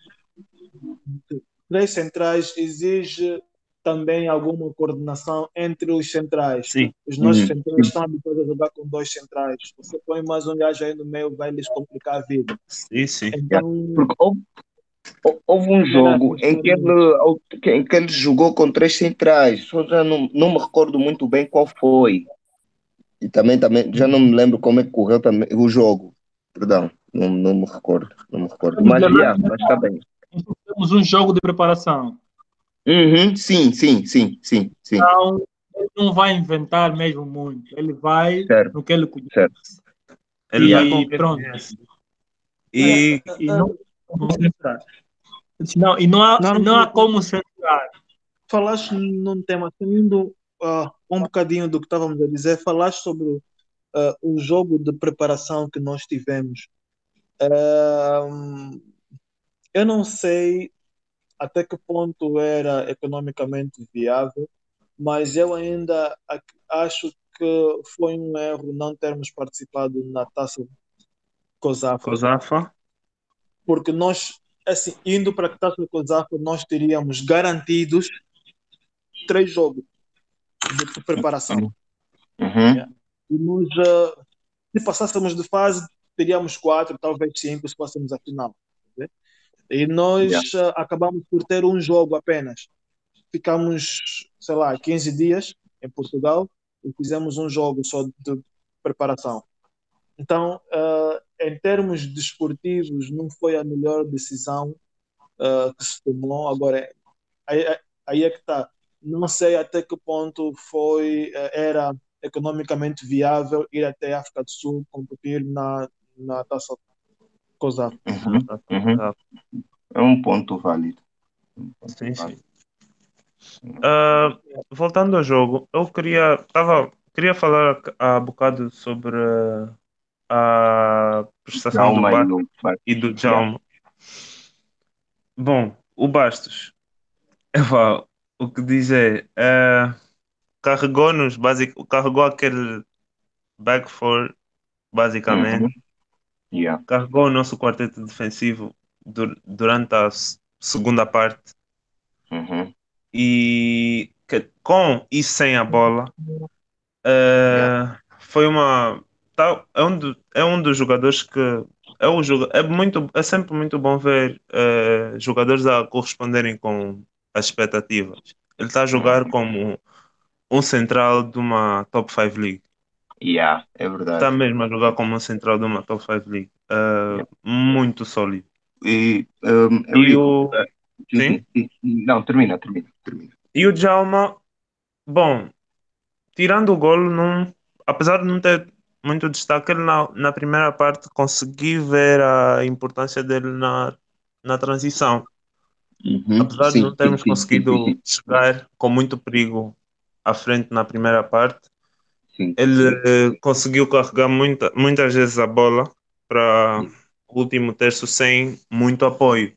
[SPEAKER 2] três centrais exige também alguma coordenação entre os centrais.
[SPEAKER 4] Sim,
[SPEAKER 2] Os nossos
[SPEAKER 5] Hum.
[SPEAKER 2] centrais estão habituados a jogar com dois centrais. Você põe mais um gajo aí no meio, vai lhes complicar a vida.
[SPEAKER 4] sim, sim.
[SPEAKER 2] Então,
[SPEAKER 5] Porque houve, hou- houve um jogo em que, ele, em que ele jogou com três centrais, só já não, não me recordo muito bem qual foi. E também, também já não me lembro como é que correu também, o jogo. Perdão, não, não me recordo. Não me recordo. Mas, yeah, mas está bem.
[SPEAKER 1] Temos um jogo de preparação.
[SPEAKER 5] Uhum, sim, sim, sim, sim, sim.
[SPEAKER 1] Então, ele não vai inventar mesmo muito. Ele vai
[SPEAKER 5] Certo.
[SPEAKER 1] no que ele conhece.
[SPEAKER 5] Certo.
[SPEAKER 4] Ele
[SPEAKER 1] E
[SPEAKER 4] vai que
[SPEAKER 1] pronto.
[SPEAKER 4] E
[SPEAKER 1] E não. Não, e não há,
[SPEAKER 2] Não,
[SPEAKER 1] não, há
[SPEAKER 2] não-
[SPEAKER 1] como censurar.
[SPEAKER 2] falaste num tema, saindo ah, um bocadinho do que estávamos a dizer, falaste sobre ah, o jogo de preparação que nós tivemos. Ah, eu não sei até que ponto era economicamente viável, mas eu ainda ac- acho que foi um erro não termos participado na taça COSAFA
[SPEAKER 4] Cosafa,
[SPEAKER 2] porque nós, assim, indo para a Taça COSAFA, nós teríamos garantidos três jogos de preparação.
[SPEAKER 5] Uhum.
[SPEAKER 2] E nós, ah, se passássemos de fase, teríamos quatro, talvez cinco, se fôssemos a final. E nós ah, acabamos por ter um jogo apenas. Ficamos, sei lá, 15 dias em Portugal e fizemos um jogo só de preparação. Então, ah, em termos desportivos, não foi a melhor decisão ah, que se tomou. Agora, aí, aí é que está. Não sei até que ponto foi, eh, era economicamente viável ir até a África do Sul competir na, na taça COSAF.
[SPEAKER 5] Uhum. Uhum. É um ponto válido. Um ponto
[SPEAKER 4] Sim,
[SPEAKER 5] válido.
[SPEAKER 4] sim. Ah, voltando ao jogo, eu queria, tava, queria falar há bocado sobre a prestação do
[SPEAKER 5] Djalma e
[SPEAKER 4] Bastos e do Djalma. Bom, o Bastos, epá, o que dizer, eh, carregou-nos, basic, carregou aquele back four basicamente.
[SPEAKER 5] Uhum. Yeah.
[SPEAKER 4] Carregou o nosso quarteto defensivo dur- durante a segunda parte
[SPEAKER 5] Uhum.
[SPEAKER 4] e que- com e sem a bola eh, foi uma tá- é, um do- é um dos jogadores que é, o, é, muito, é sempre muito bom ver eh, jogadores a corresponderem com as expectativas. Ele está a jogar como um central de uma top 5 league.
[SPEAKER 5] Yeah, é verdade.
[SPEAKER 4] Está mesmo a jogar como um central de uma top 5 league. Eh, Muito sólido.
[SPEAKER 5] E, um,
[SPEAKER 4] E
[SPEAKER 5] Eurico,
[SPEAKER 4] o,
[SPEAKER 5] sim. Não, termina, termina, termina.
[SPEAKER 4] E o Djalma, bom, tirando o golo, não, apesar de não ter muito destaque, ele na, na primeira parte consegui ver a importância dele na, na transição.
[SPEAKER 5] Uhum.
[SPEAKER 4] Apesar de
[SPEAKER 5] Sim,
[SPEAKER 4] não termos
[SPEAKER 5] sim,
[SPEAKER 4] conseguido
[SPEAKER 5] sim,
[SPEAKER 4] chegar com muito perigo à frente na primeira parte,
[SPEAKER 5] sim.
[SPEAKER 4] ele eh, conseguiu carregar muita, muitas vezes a bola para o último terço sem muito apoio.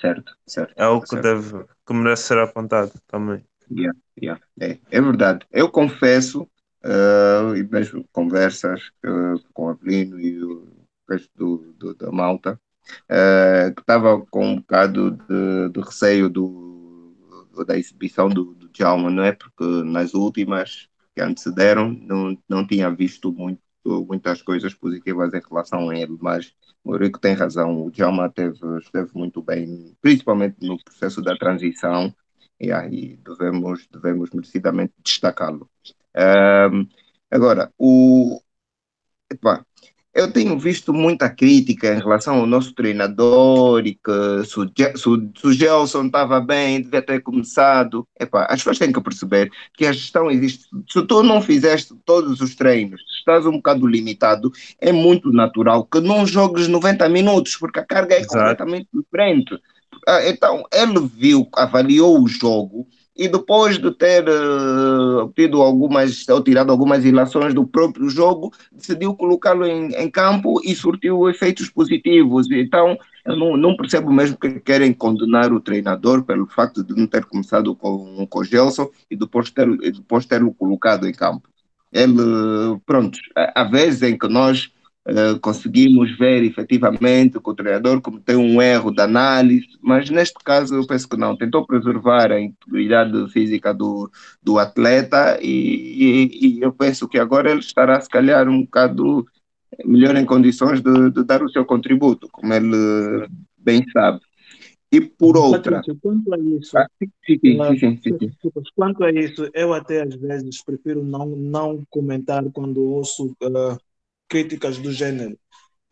[SPEAKER 5] Certo, certo.
[SPEAKER 4] É algo que,
[SPEAKER 5] certo.
[SPEAKER 4] deve, que merece ser apontado também.
[SPEAKER 5] Yeah, yeah. É, é verdade. Eu confesso, eh, e vejo conversas eh, com o Avelino e o resto do, do- da malta, eh, que estava com um bocado de, de receio do, da exibição do, do Djalma, não é? Porque nas últimas que antecederam não, não tinha visto muito, muitas coisas positivas em relação a ele, mas o Eurico tem razão, o Djalma teve, esteve muito bem, principalmente no processo da transição, e aí devemos, devemos merecidamente destacá-lo. Ahm, agora, o, epá, eu tenho visto muita crítica em relação ao nosso treinador e que se o, se Gelson estava bem, devia ter começado. Epá, as pessoas têm que perceber que a gestão existe. Se tu não fizeste todos os treinos, estás um bocado limitado, é muito natural que não jogues 90 minutos, porque a carga é
[SPEAKER 4] Exato.
[SPEAKER 5] completamente diferente. Ah, Então, ele viu, avaliou o jogo e depois de ter eh, tido algumas, ou tirado algumas ilações do próprio jogo, decidiu colocá-lo em, em campo e surtiu efeitos positivos. Então, eu não, não percebo mesmo que querem condenar o treinador pelo facto de não ter começado com, com o Gelson e depois ter, depois ter-o colocado em campo. Ele, pronto, há vezes em que nós eh, conseguimos ver efetivamente que o treinador cometeu um erro de análise, mas neste caso eu penso que não, tentou preservar a integridade física do, do atleta e, e- e eu penso que agora ele estará se calhar um bocado melhor em condições de, de dar o seu contributo, como ele bem sabe. E por outra,
[SPEAKER 2] Patrício, quanto a isso,
[SPEAKER 5] Ah, sim, sim, sim,
[SPEAKER 2] quanto a isso, eu até às vezes prefiro não, não comentar quando ouço ah, críticas do gênero,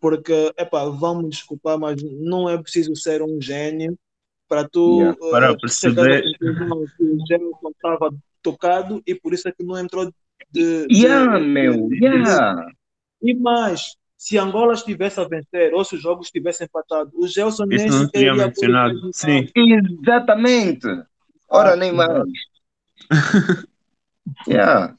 [SPEAKER 2] porque, epá, me desculpar, mas não é preciso ser um gênio para tu
[SPEAKER 5] Yeah.
[SPEAKER 2] ah,
[SPEAKER 4] Para
[SPEAKER 2] à
[SPEAKER 4] perceber.
[SPEAKER 2] que o Gerson estava tocado e por isso é que não entrou de,
[SPEAKER 5] Yeah,
[SPEAKER 2] de-
[SPEAKER 5] meu,
[SPEAKER 2] de-
[SPEAKER 5] yeah.
[SPEAKER 2] E mais, se Angola estivesse a vencer ou se os jogos estivessem empatados, o Gelson nem
[SPEAKER 4] Isso não
[SPEAKER 2] sequer
[SPEAKER 4] teria mencionado. Sim.
[SPEAKER 5] Exatamente. Ora,
[SPEAKER 2] Ah,
[SPEAKER 5] nem mais. Yeah.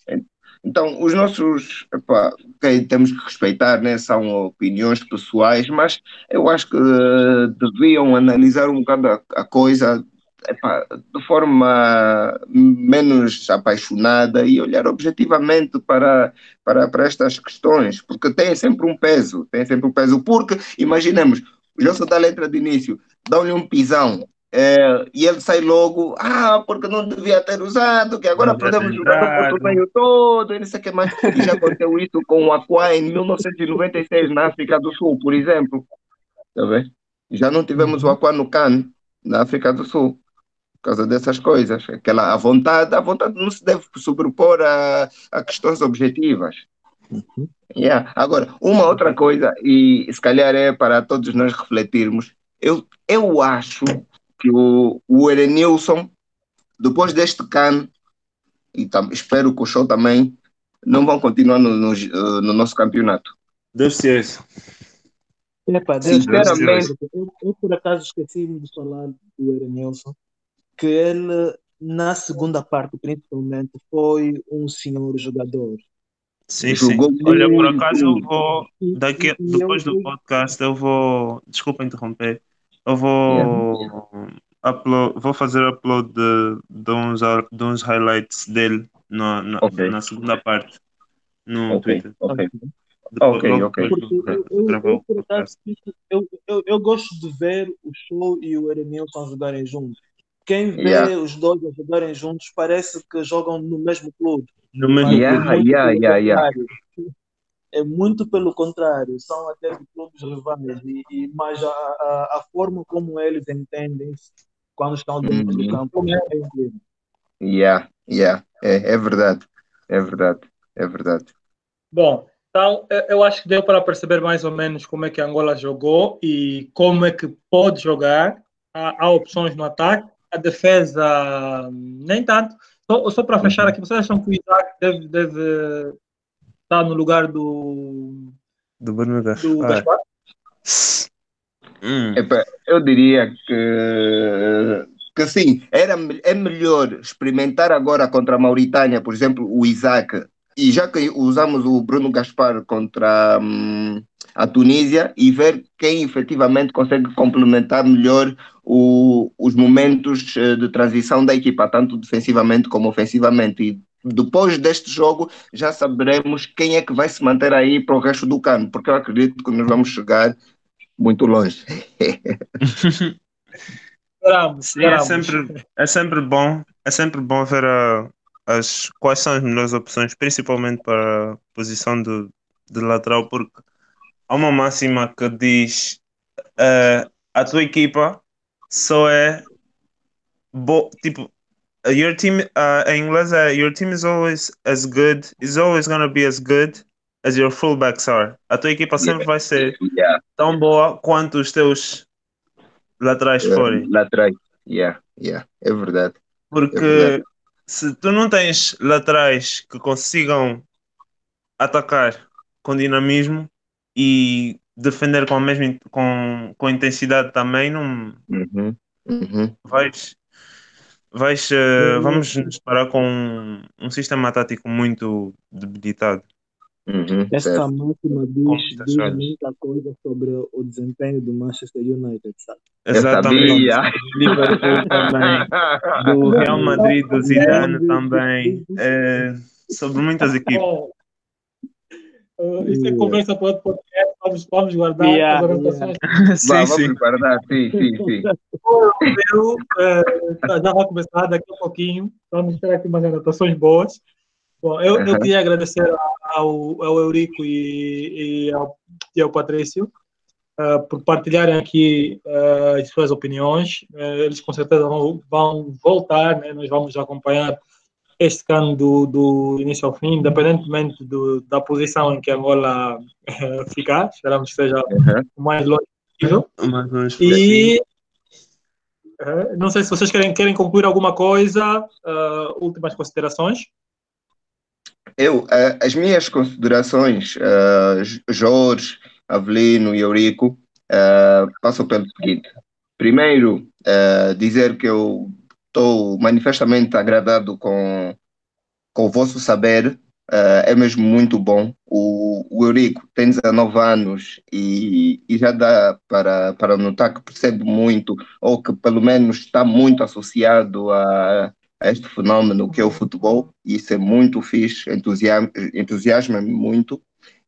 [SPEAKER 5] Então, os nossos, epá, ok, temos que respeitar, né? São opiniões pessoais, mas eu acho que eh, deviam analisar um bocado a, a coisa epá, de forma menos apaixonada e olhar objetivamente para, para, para estas questões, porque tem sempre um peso, tem sempre um peso, porque, imaginemos, o Gelson da letra de início, dão-lhe um pisão, eh, e ele sai logo, ah, porque não devia ter usado, que agora
[SPEAKER 4] Não
[SPEAKER 5] podemos jogar o torneio todo, e não sei o que mais. E já aconteceu isso com o Aqua em 1996 na África do Sul, por exemplo. Tá vendo? Já não tivemos o Aqua no CAN, na África do Sul, por causa dessas coisas. Aquela, a vontade, a vontade não se deve sobrepor a, a questões objetivas. Yeah. Agora, uma outra coisa, e se calhar é para todos nós refletirmos, eu, eu acho que o, o Erenilson, depois deste CAN, e tam, espero que o show também, não vão continuar no, no, no nosso campeonato.
[SPEAKER 4] Deve ser isso.
[SPEAKER 2] Deus
[SPEAKER 5] Sinceramente.
[SPEAKER 2] Eu, eu por acaso esqueci-me de falar do Erenilson, que ele, na segunda parte, principalmente, foi um senhor jogador.
[SPEAKER 4] Sim, sim. Olha, por acaso eu vou. Daqui, depois do podcast, eu vou. Desculpa interromper. Eu vou. Upload, vou fazer upload de, de, uns, de uns highlights dele na, na,
[SPEAKER 5] Ok.
[SPEAKER 4] na segunda parte no
[SPEAKER 5] Ok,
[SPEAKER 4] Twitter.
[SPEAKER 5] ok.
[SPEAKER 4] Depois-
[SPEAKER 5] Ok,
[SPEAKER 4] logo
[SPEAKER 5] ok.
[SPEAKER 4] depois
[SPEAKER 2] Porque
[SPEAKER 4] do-
[SPEAKER 2] eu, eu, eu, gosto de ver o Show e o Erenilson jogarem juntos. Quem vê
[SPEAKER 5] Yeah.
[SPEAKER 2] os dois a jogarem juntos parece que jogam no mesmo clube.
[SPEAKER 4] No mesmo
[SPEAKER 5] Yeah,
[SPEAKER 2] muito
[SPEAKER 5] yeah, yeah, yeah.
[SPEAKER 2] É muito pelo contrário. São até de clubes rivais. E, e, mas a, a, a forma como eles entendem-se quando estão dentro do
[SPEAKER 5] Uhum.
[SPEAKER 2] campo é incrível.
[SPEAKER 5] Yeah, yeah. É, é verdade. É verdade. É verdade.
[SPEAKER 1] Bom, então eu- acho que deu para perceber mais ou menos como é que a Angola jogou e como é que pode jogar. Há, há opções no ataque, a defesa nem tanto. Só, só para fechar
[SPEAKER 5] Uhum.
[SPEAKER 1] aqui, vocês acham que o Isaac deve, deve estar no lugar do,
[SPEAKER 4] Do Bruno
[SPEAKER 1] do
[SPEAKER 4] Gaspar.
[SPEAKER 1] Gaspar?
[SPEAKER 4] Hum.
[SPEAKER 5] Epá, eu diria que, que sim, era, é melhor experimentar agora contra a Mauritânia, por exemplo, o Isaac, e já que usamos o Bruno Gaspar contra hum, a Tunísia, e ver quem efetivamente consegue complementar melhor o- os momentos eh, de transição da equipa, tanto defensivamente como ofensivamente. E depois deste jogo já saberemos quem é que vai se manter aí para o resto do cano, porque eu acredito que nós vamos chegar muito longe.
[SPEAKER 1] Esperamos,
[SPEAKER 4] é sempre, é sempre bom, é sempre bom ver a- as, quais são as melhores opções, principalmente para a posição de, de lateral, porque há uma máxima que diz eh, a tua equipa só é bo tipo uh, your team uh, em inglês é your team is always as good is always gonna be as good as your fullbacks are. A tua equipa sempre vai ser
[SPEAKER 5] Yeah.
[SPEAKER 4] tão boa quanto os teus laterais forem.
[SPEAKER 5] Lá atrás. Yeah, yeah, é verdade. É
[SPEAKER 4] Porque
[SPEAKER 5] verdade.
[SPEAKER 4] se tu não tens laterais que consigam atacar com dinamismo e defender com a mesma com, com intensidade também, não
[SPEAKER 5] Uhum, uhum,
[SPEAKER 4] vais vais eh, vamos nos parar com um, um sistema tático muito debilitado.
[SPEAKER 5] uhum,
[SPEAKER 2] Essa
[SPEAKER 5] certo.
[SPEAKER 2] máxima diz, diz muita coisa sobre o desempenho do Manchester United, sabe?
[SPEAKER 4] Exatamente. Liverpool também, do Real Madrid, do Zidane também, eh, sobre muitas equipes.
[SPEAKER 1] Uh, isso é conversa para outro podcast. Vamos, vamos guardar
[SPEAKER 2] Yeah,
[SPEAKER 1] as orientações.
[SPEAKER 4] sim,
[SPEAKER 5] Vá,
[SPEAKER 4] sim.
[SPEAKER 5] vamos guardar, sim, sim, sim.
[SPEAKER 1] Eu, eh, já vai começar daqui a pouquinho. Vamos ter aqui umas anotações boas. Bom, eu, eu queria agradecer ao, ao Eurico e, e, ao, e ao Patrício eh, por partilharem aqui eh, as suas opiniões. Eles com certeza vão, vão voltar, né? nós vamos acompanhar este cano do, do início ao fim, independentemente do, da posição em que a Angola eh, ficar. Esperamos que seja
[SPEAKER 5] Uhum.
[SPEAKER 1] o mais longe possível.
[SPEAKER 4] Mas vamos
[SPEAKER 1] E eh, não sei se vocês querem, querem concluir alguma coisa, eh, últimas considerações.
[SPEAKER 5] Eu, as minhas considerações, Jorge, Avelino e Eurico, passam pelo seguinte. Primeiro, dizer que eu estou manifestamente agradado com, com o vosso saber, eh, é mesmo muito bom. O, o Eurico tem 19 anos e, e já dá para, para notar que percebe muito, ou que pelo menos está muito associado a, a este fenómeno que é o futebol, isso é muito fixe, entusiasma, entusiasma-me muito.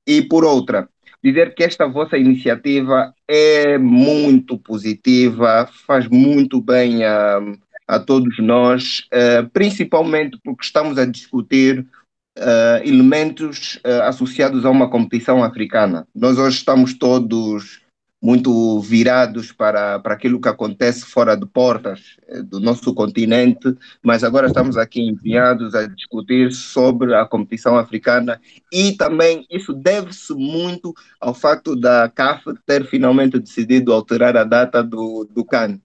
[SPEAKER 5] E por outra, dizer que esta vossa iniciativa é muito positiva, faz muito bem a, a todos nós, eh, principalmente porque estamos a discutir eh, elementos eh, associados a uma competição africana. Nós hoje estamos todos muito virados para, para aquilo que acontece fora de portas eh, do nosso continente, mas agora estamos aqui empenhados a discutir sobre a competição africana e também isso deve-se muito ao facto da CAF ter finalmente decidido alterar a data do, do CAN.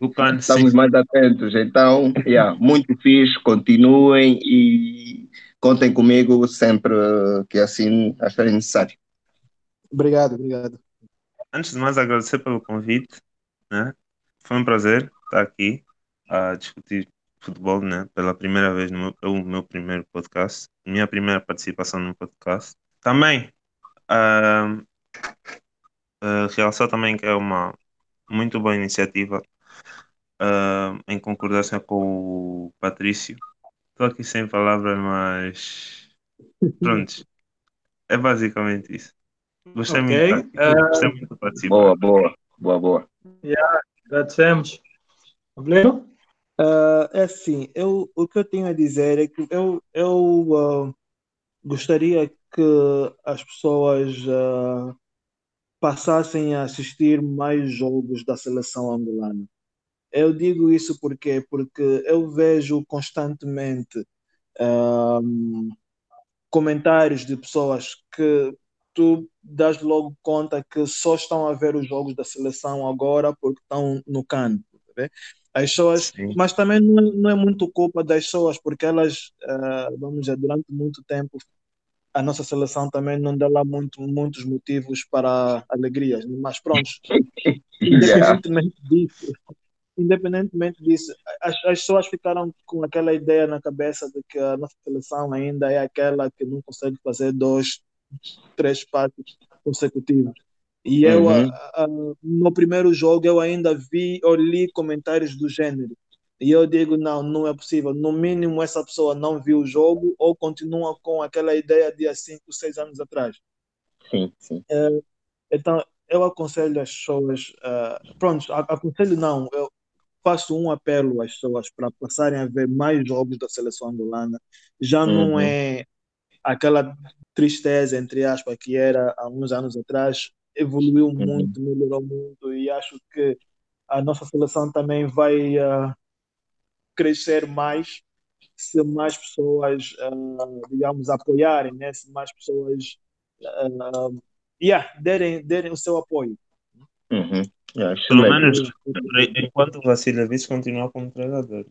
[SPEAKER 4] O Cano,
[SPEAKER 5] Estamos
[SPEAKER 4] sim.
[SPEAKER 5] mais atentos, então, yeah, muito fixe, continuem e contem comigo sempre que assim acharem necessário.
[SPEAKER 2] Obrigado, obrigado.
[SPEAKER 4] Antes de mais, agradecer pelo convite. Né? Foi um prazer estar aqui a discutir futebol né? pela primeira vez no meu, meu primeiro podcast, minha primeira participação no podcast. Também ah, ah, realçar também que é uma muito boa iniciativa ah, em concordância com o Patrício. Estou aqui sem palavras, mas pronto. é basicamente isso. Gostei
[SPEAKER 1] Ok.
[SPEAKER 4] muito.
[SPEAKER 1] Ah,
[SPEAKER 4] Gostei muito de participar.
[SPEAKER 5] Boa, boa, boa, boa.
[SPEAKER 1] Agradecemos. Problema?
[SPEAKER 2] Ah, é assim, eu, o que eu tenho a dizer é que eu, eu ah, gostaria que as pessoas ah, passassem a assistir mais jogos da seleção angolana. Eu digo isso porque, porque eu vejo constantemente comentários de pessoas que tu dás logo conta que só estão a ver os jogos da seleção agora porque estão no canto. tá? As pessoas
[SPEAKER 4] Sim.
[SPEAKER 2] mas também não é, não é muito culpa das pessoas, porque elas, ah, vamos dizer, durante muito tempo, a nossa seleção também não dá lá muito, muitos motivos para alegrias. Mas pronto,
[SPEAKER 5] Yeah.
[SPEAKER 2] independentemente disso, independentemente disso, as, as pessoas ficaram com aquela ideia na cabeça de que a nossa seleção ainda é aquela que não consegue fazer dois, três passos consecutivos. E eu,
[SPEAKER 5] Uhum.
[SPEAKER 2] ah, ah, no primeiro jogo, eu ainda vi ou li comentários do gênero. E eu digo, não, não é possível. No mínimo, essa pessoa não viu o jogo ou continua com aquela ideia de há cinco, seis anos atrás.
[SPEAKER 5] Sim, sim.
[SPEAKER 2] Então, eu aconselho as pessoas, ah, pronto, a- aconselho não, eu faço um apelo às pessoas para passarem a ver mais jogos da seleção angolana. Já não
[SPEAKER 5] Uhum.
[SPEAKER 2] é aquela tristeza, entre aspas, que era há uns anos atrás, evoluiu muito, melhorou muito e acho que a nossa seleção também vai ah, crescer mais se mais pessoas, ah, digamos, apoiarem, né? se mais pessoas ah, yeah, derem, derem o seu apoio.
[SPEAKER 5] Uhum. Yeah,
[SPEAKER 4] Pelo
[SPEAKER 5] excelente.
[SPEAKER 4] menos enquanto o Vasilevich continua como treinador.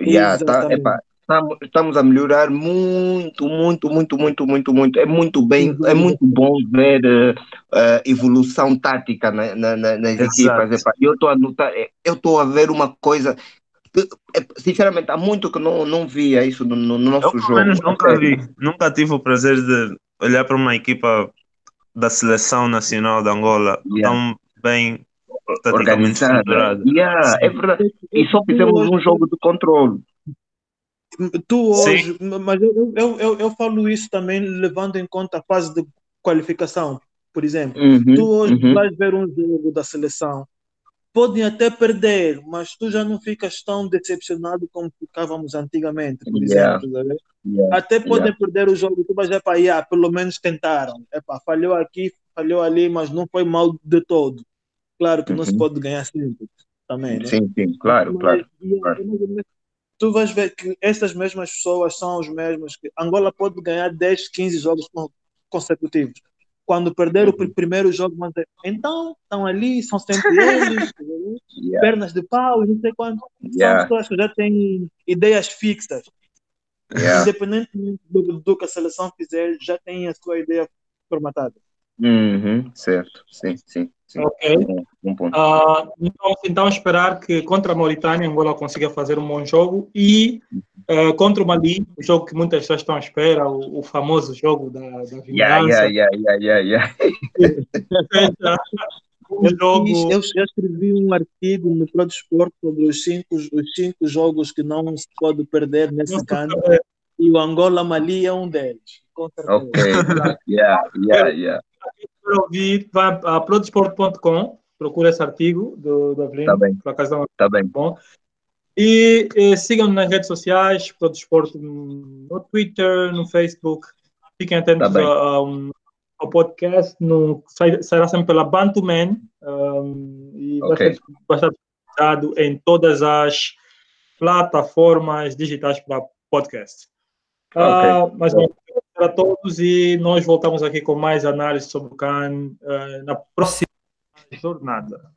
[SPEAKER 5] Yeah, tá,
[SPEAKER 2] Exatamente.
[SPEAKER 5] Estamos, a melhorar muito, muito, muito, muito, muito, muito. É muito bem, é muito bom ver eh, evolução tática na, na- na- nas
[SPEAKER 4] Exato.
[SPEAKER 5] equipas. Eu estou a notar, eh, eu estou a ver uma coisa. eh, Sinceramente, há muito que não, não via isso no, no- no
[SPEAKER 4] Eu,
[SPEAKER 5] nosso
[SPEAKER 4] pelo
[SPEAKER 5] jogo.
[SPEAKER 4] menos, nunca vi. Nunca tive o prazer de olhar para uma equipa da seleção nacional de Angola
[SPEAKER 5] Yeah.
[SPEAKER 4] tão bem taticamente
[SPEAKER 5] Organizada. Yeah, é verdade. E só fizemos um jogo de controle.
[SPEAKER 2] Tu
[SPEAKER 4] Sim.
[SPEAKER 2] hoje, mas eu, eu, eu, eu falo isso também levando em conta a fase de qualificação, por exemplo.
[SPEAKER 5] Uhum,
[SPEAKER 2] Tu hoje
[SPEAKER 5] uhum.
[SPEAKER 2] vais ver um jogo da seleção, podem até perder, mas tu já não ficas tão decepcionado como ficávamos antigamente, por
[SPEAKER 5] Yeah.
[SPEAKER 2] exemplo. tá?
[SPEAKER 5] Yeah.
[SPEAKER 2] Até podem perder o jogo, tu vais para yeah, pelo menos tentaram. Epá, falhou aqui, falhou ali, mas não foi mal de todo. Claro que não se
[SPEAKER 5] Uhum.
[SPEAKER 2] pode ganhar sempre também, né?
[SPEAKER 5] Sim, sim, claro,
[SPEAKER 2] Mas,
[SPEAKER 5] claro.
[SPEAKER 2] e,
[SPEAKER 5] claro.
[SPEAKER 2] Tu vais ver que essas mesmas pessoas são os mesmos que Angola pode ganhar 10, 15 jogos con- consecutivos. Quando perder o pr- primeiro jogo, vão dizer, então estão ali, são sempre eles,
[SPEAKER 5] Yeah,
[SPEAKER 2] pernas de pau e não sei quanto. São
[SPEAKER 5] Yeah.
[SPEAKER 2] pessoas que já têm ideias fixas.
[SPEAKER 5] yeah.
[SPEAKER 2] Independentemente do, do que a seleção fizer, já têm a sua ideia formatada.
[SPEAKER 5] Uhum, certo, sim, sim, sim.
[SPEAKER 1] Ok.
[SPEAKER 5] Bom, bom ponto.
[SPEAKER 1] Ah, então, então, esperar que contra a Mauritânia Angola consiga fazer um bom jogo e ah, contra o Mali, o jogo que muitas pessoas estão à espera, o, o famoso jogo da, da vingança.
[SPEAKER 5] Yeah, yeah, yeah, yeah, yeah, yeah.
[SPEAKER 1] Um
[SPEAKER 2] Eu,
[SPEAKER 1] jogo.
[SPEAKER 2] fiz- eu, eu escrevi um artigo no Pro Desporto sobre os cinco, os cinco jogos que não se pode perder nesse canto e o Angola Mali é um deles.
[SPEAKER 5] Ok, yeah, yeah, yeah.
[SPEAKER 1] Para ouvir, vai a prodesporto.com, procura esse artigo do, do Avelino,
[SPEAKER 5] Tá bem.
[SPEAKER 1] por acaso é um
[SPEAKER 5] Tá bem.
[SPEAKER 1] bom. E eh, sigam-nos nas redes sociais, Prodesporto no Twitter, no Facebook. Fiquem atentos
[SPEAKER 5] Tá bem.
[SPEAKER 1] a- a um- ao podcast, no, sai- sairá sempre pela Bantu Man um, e vai
[SPEAKER 5] Ok.
[SPEAKER 1] ser vai estar disponibilizado em todas as plataformas digitais para podcast. Ah, mas bom, a todos e nós voltamos aqui com mais análise sobre o CAN eh, na próxima jornada.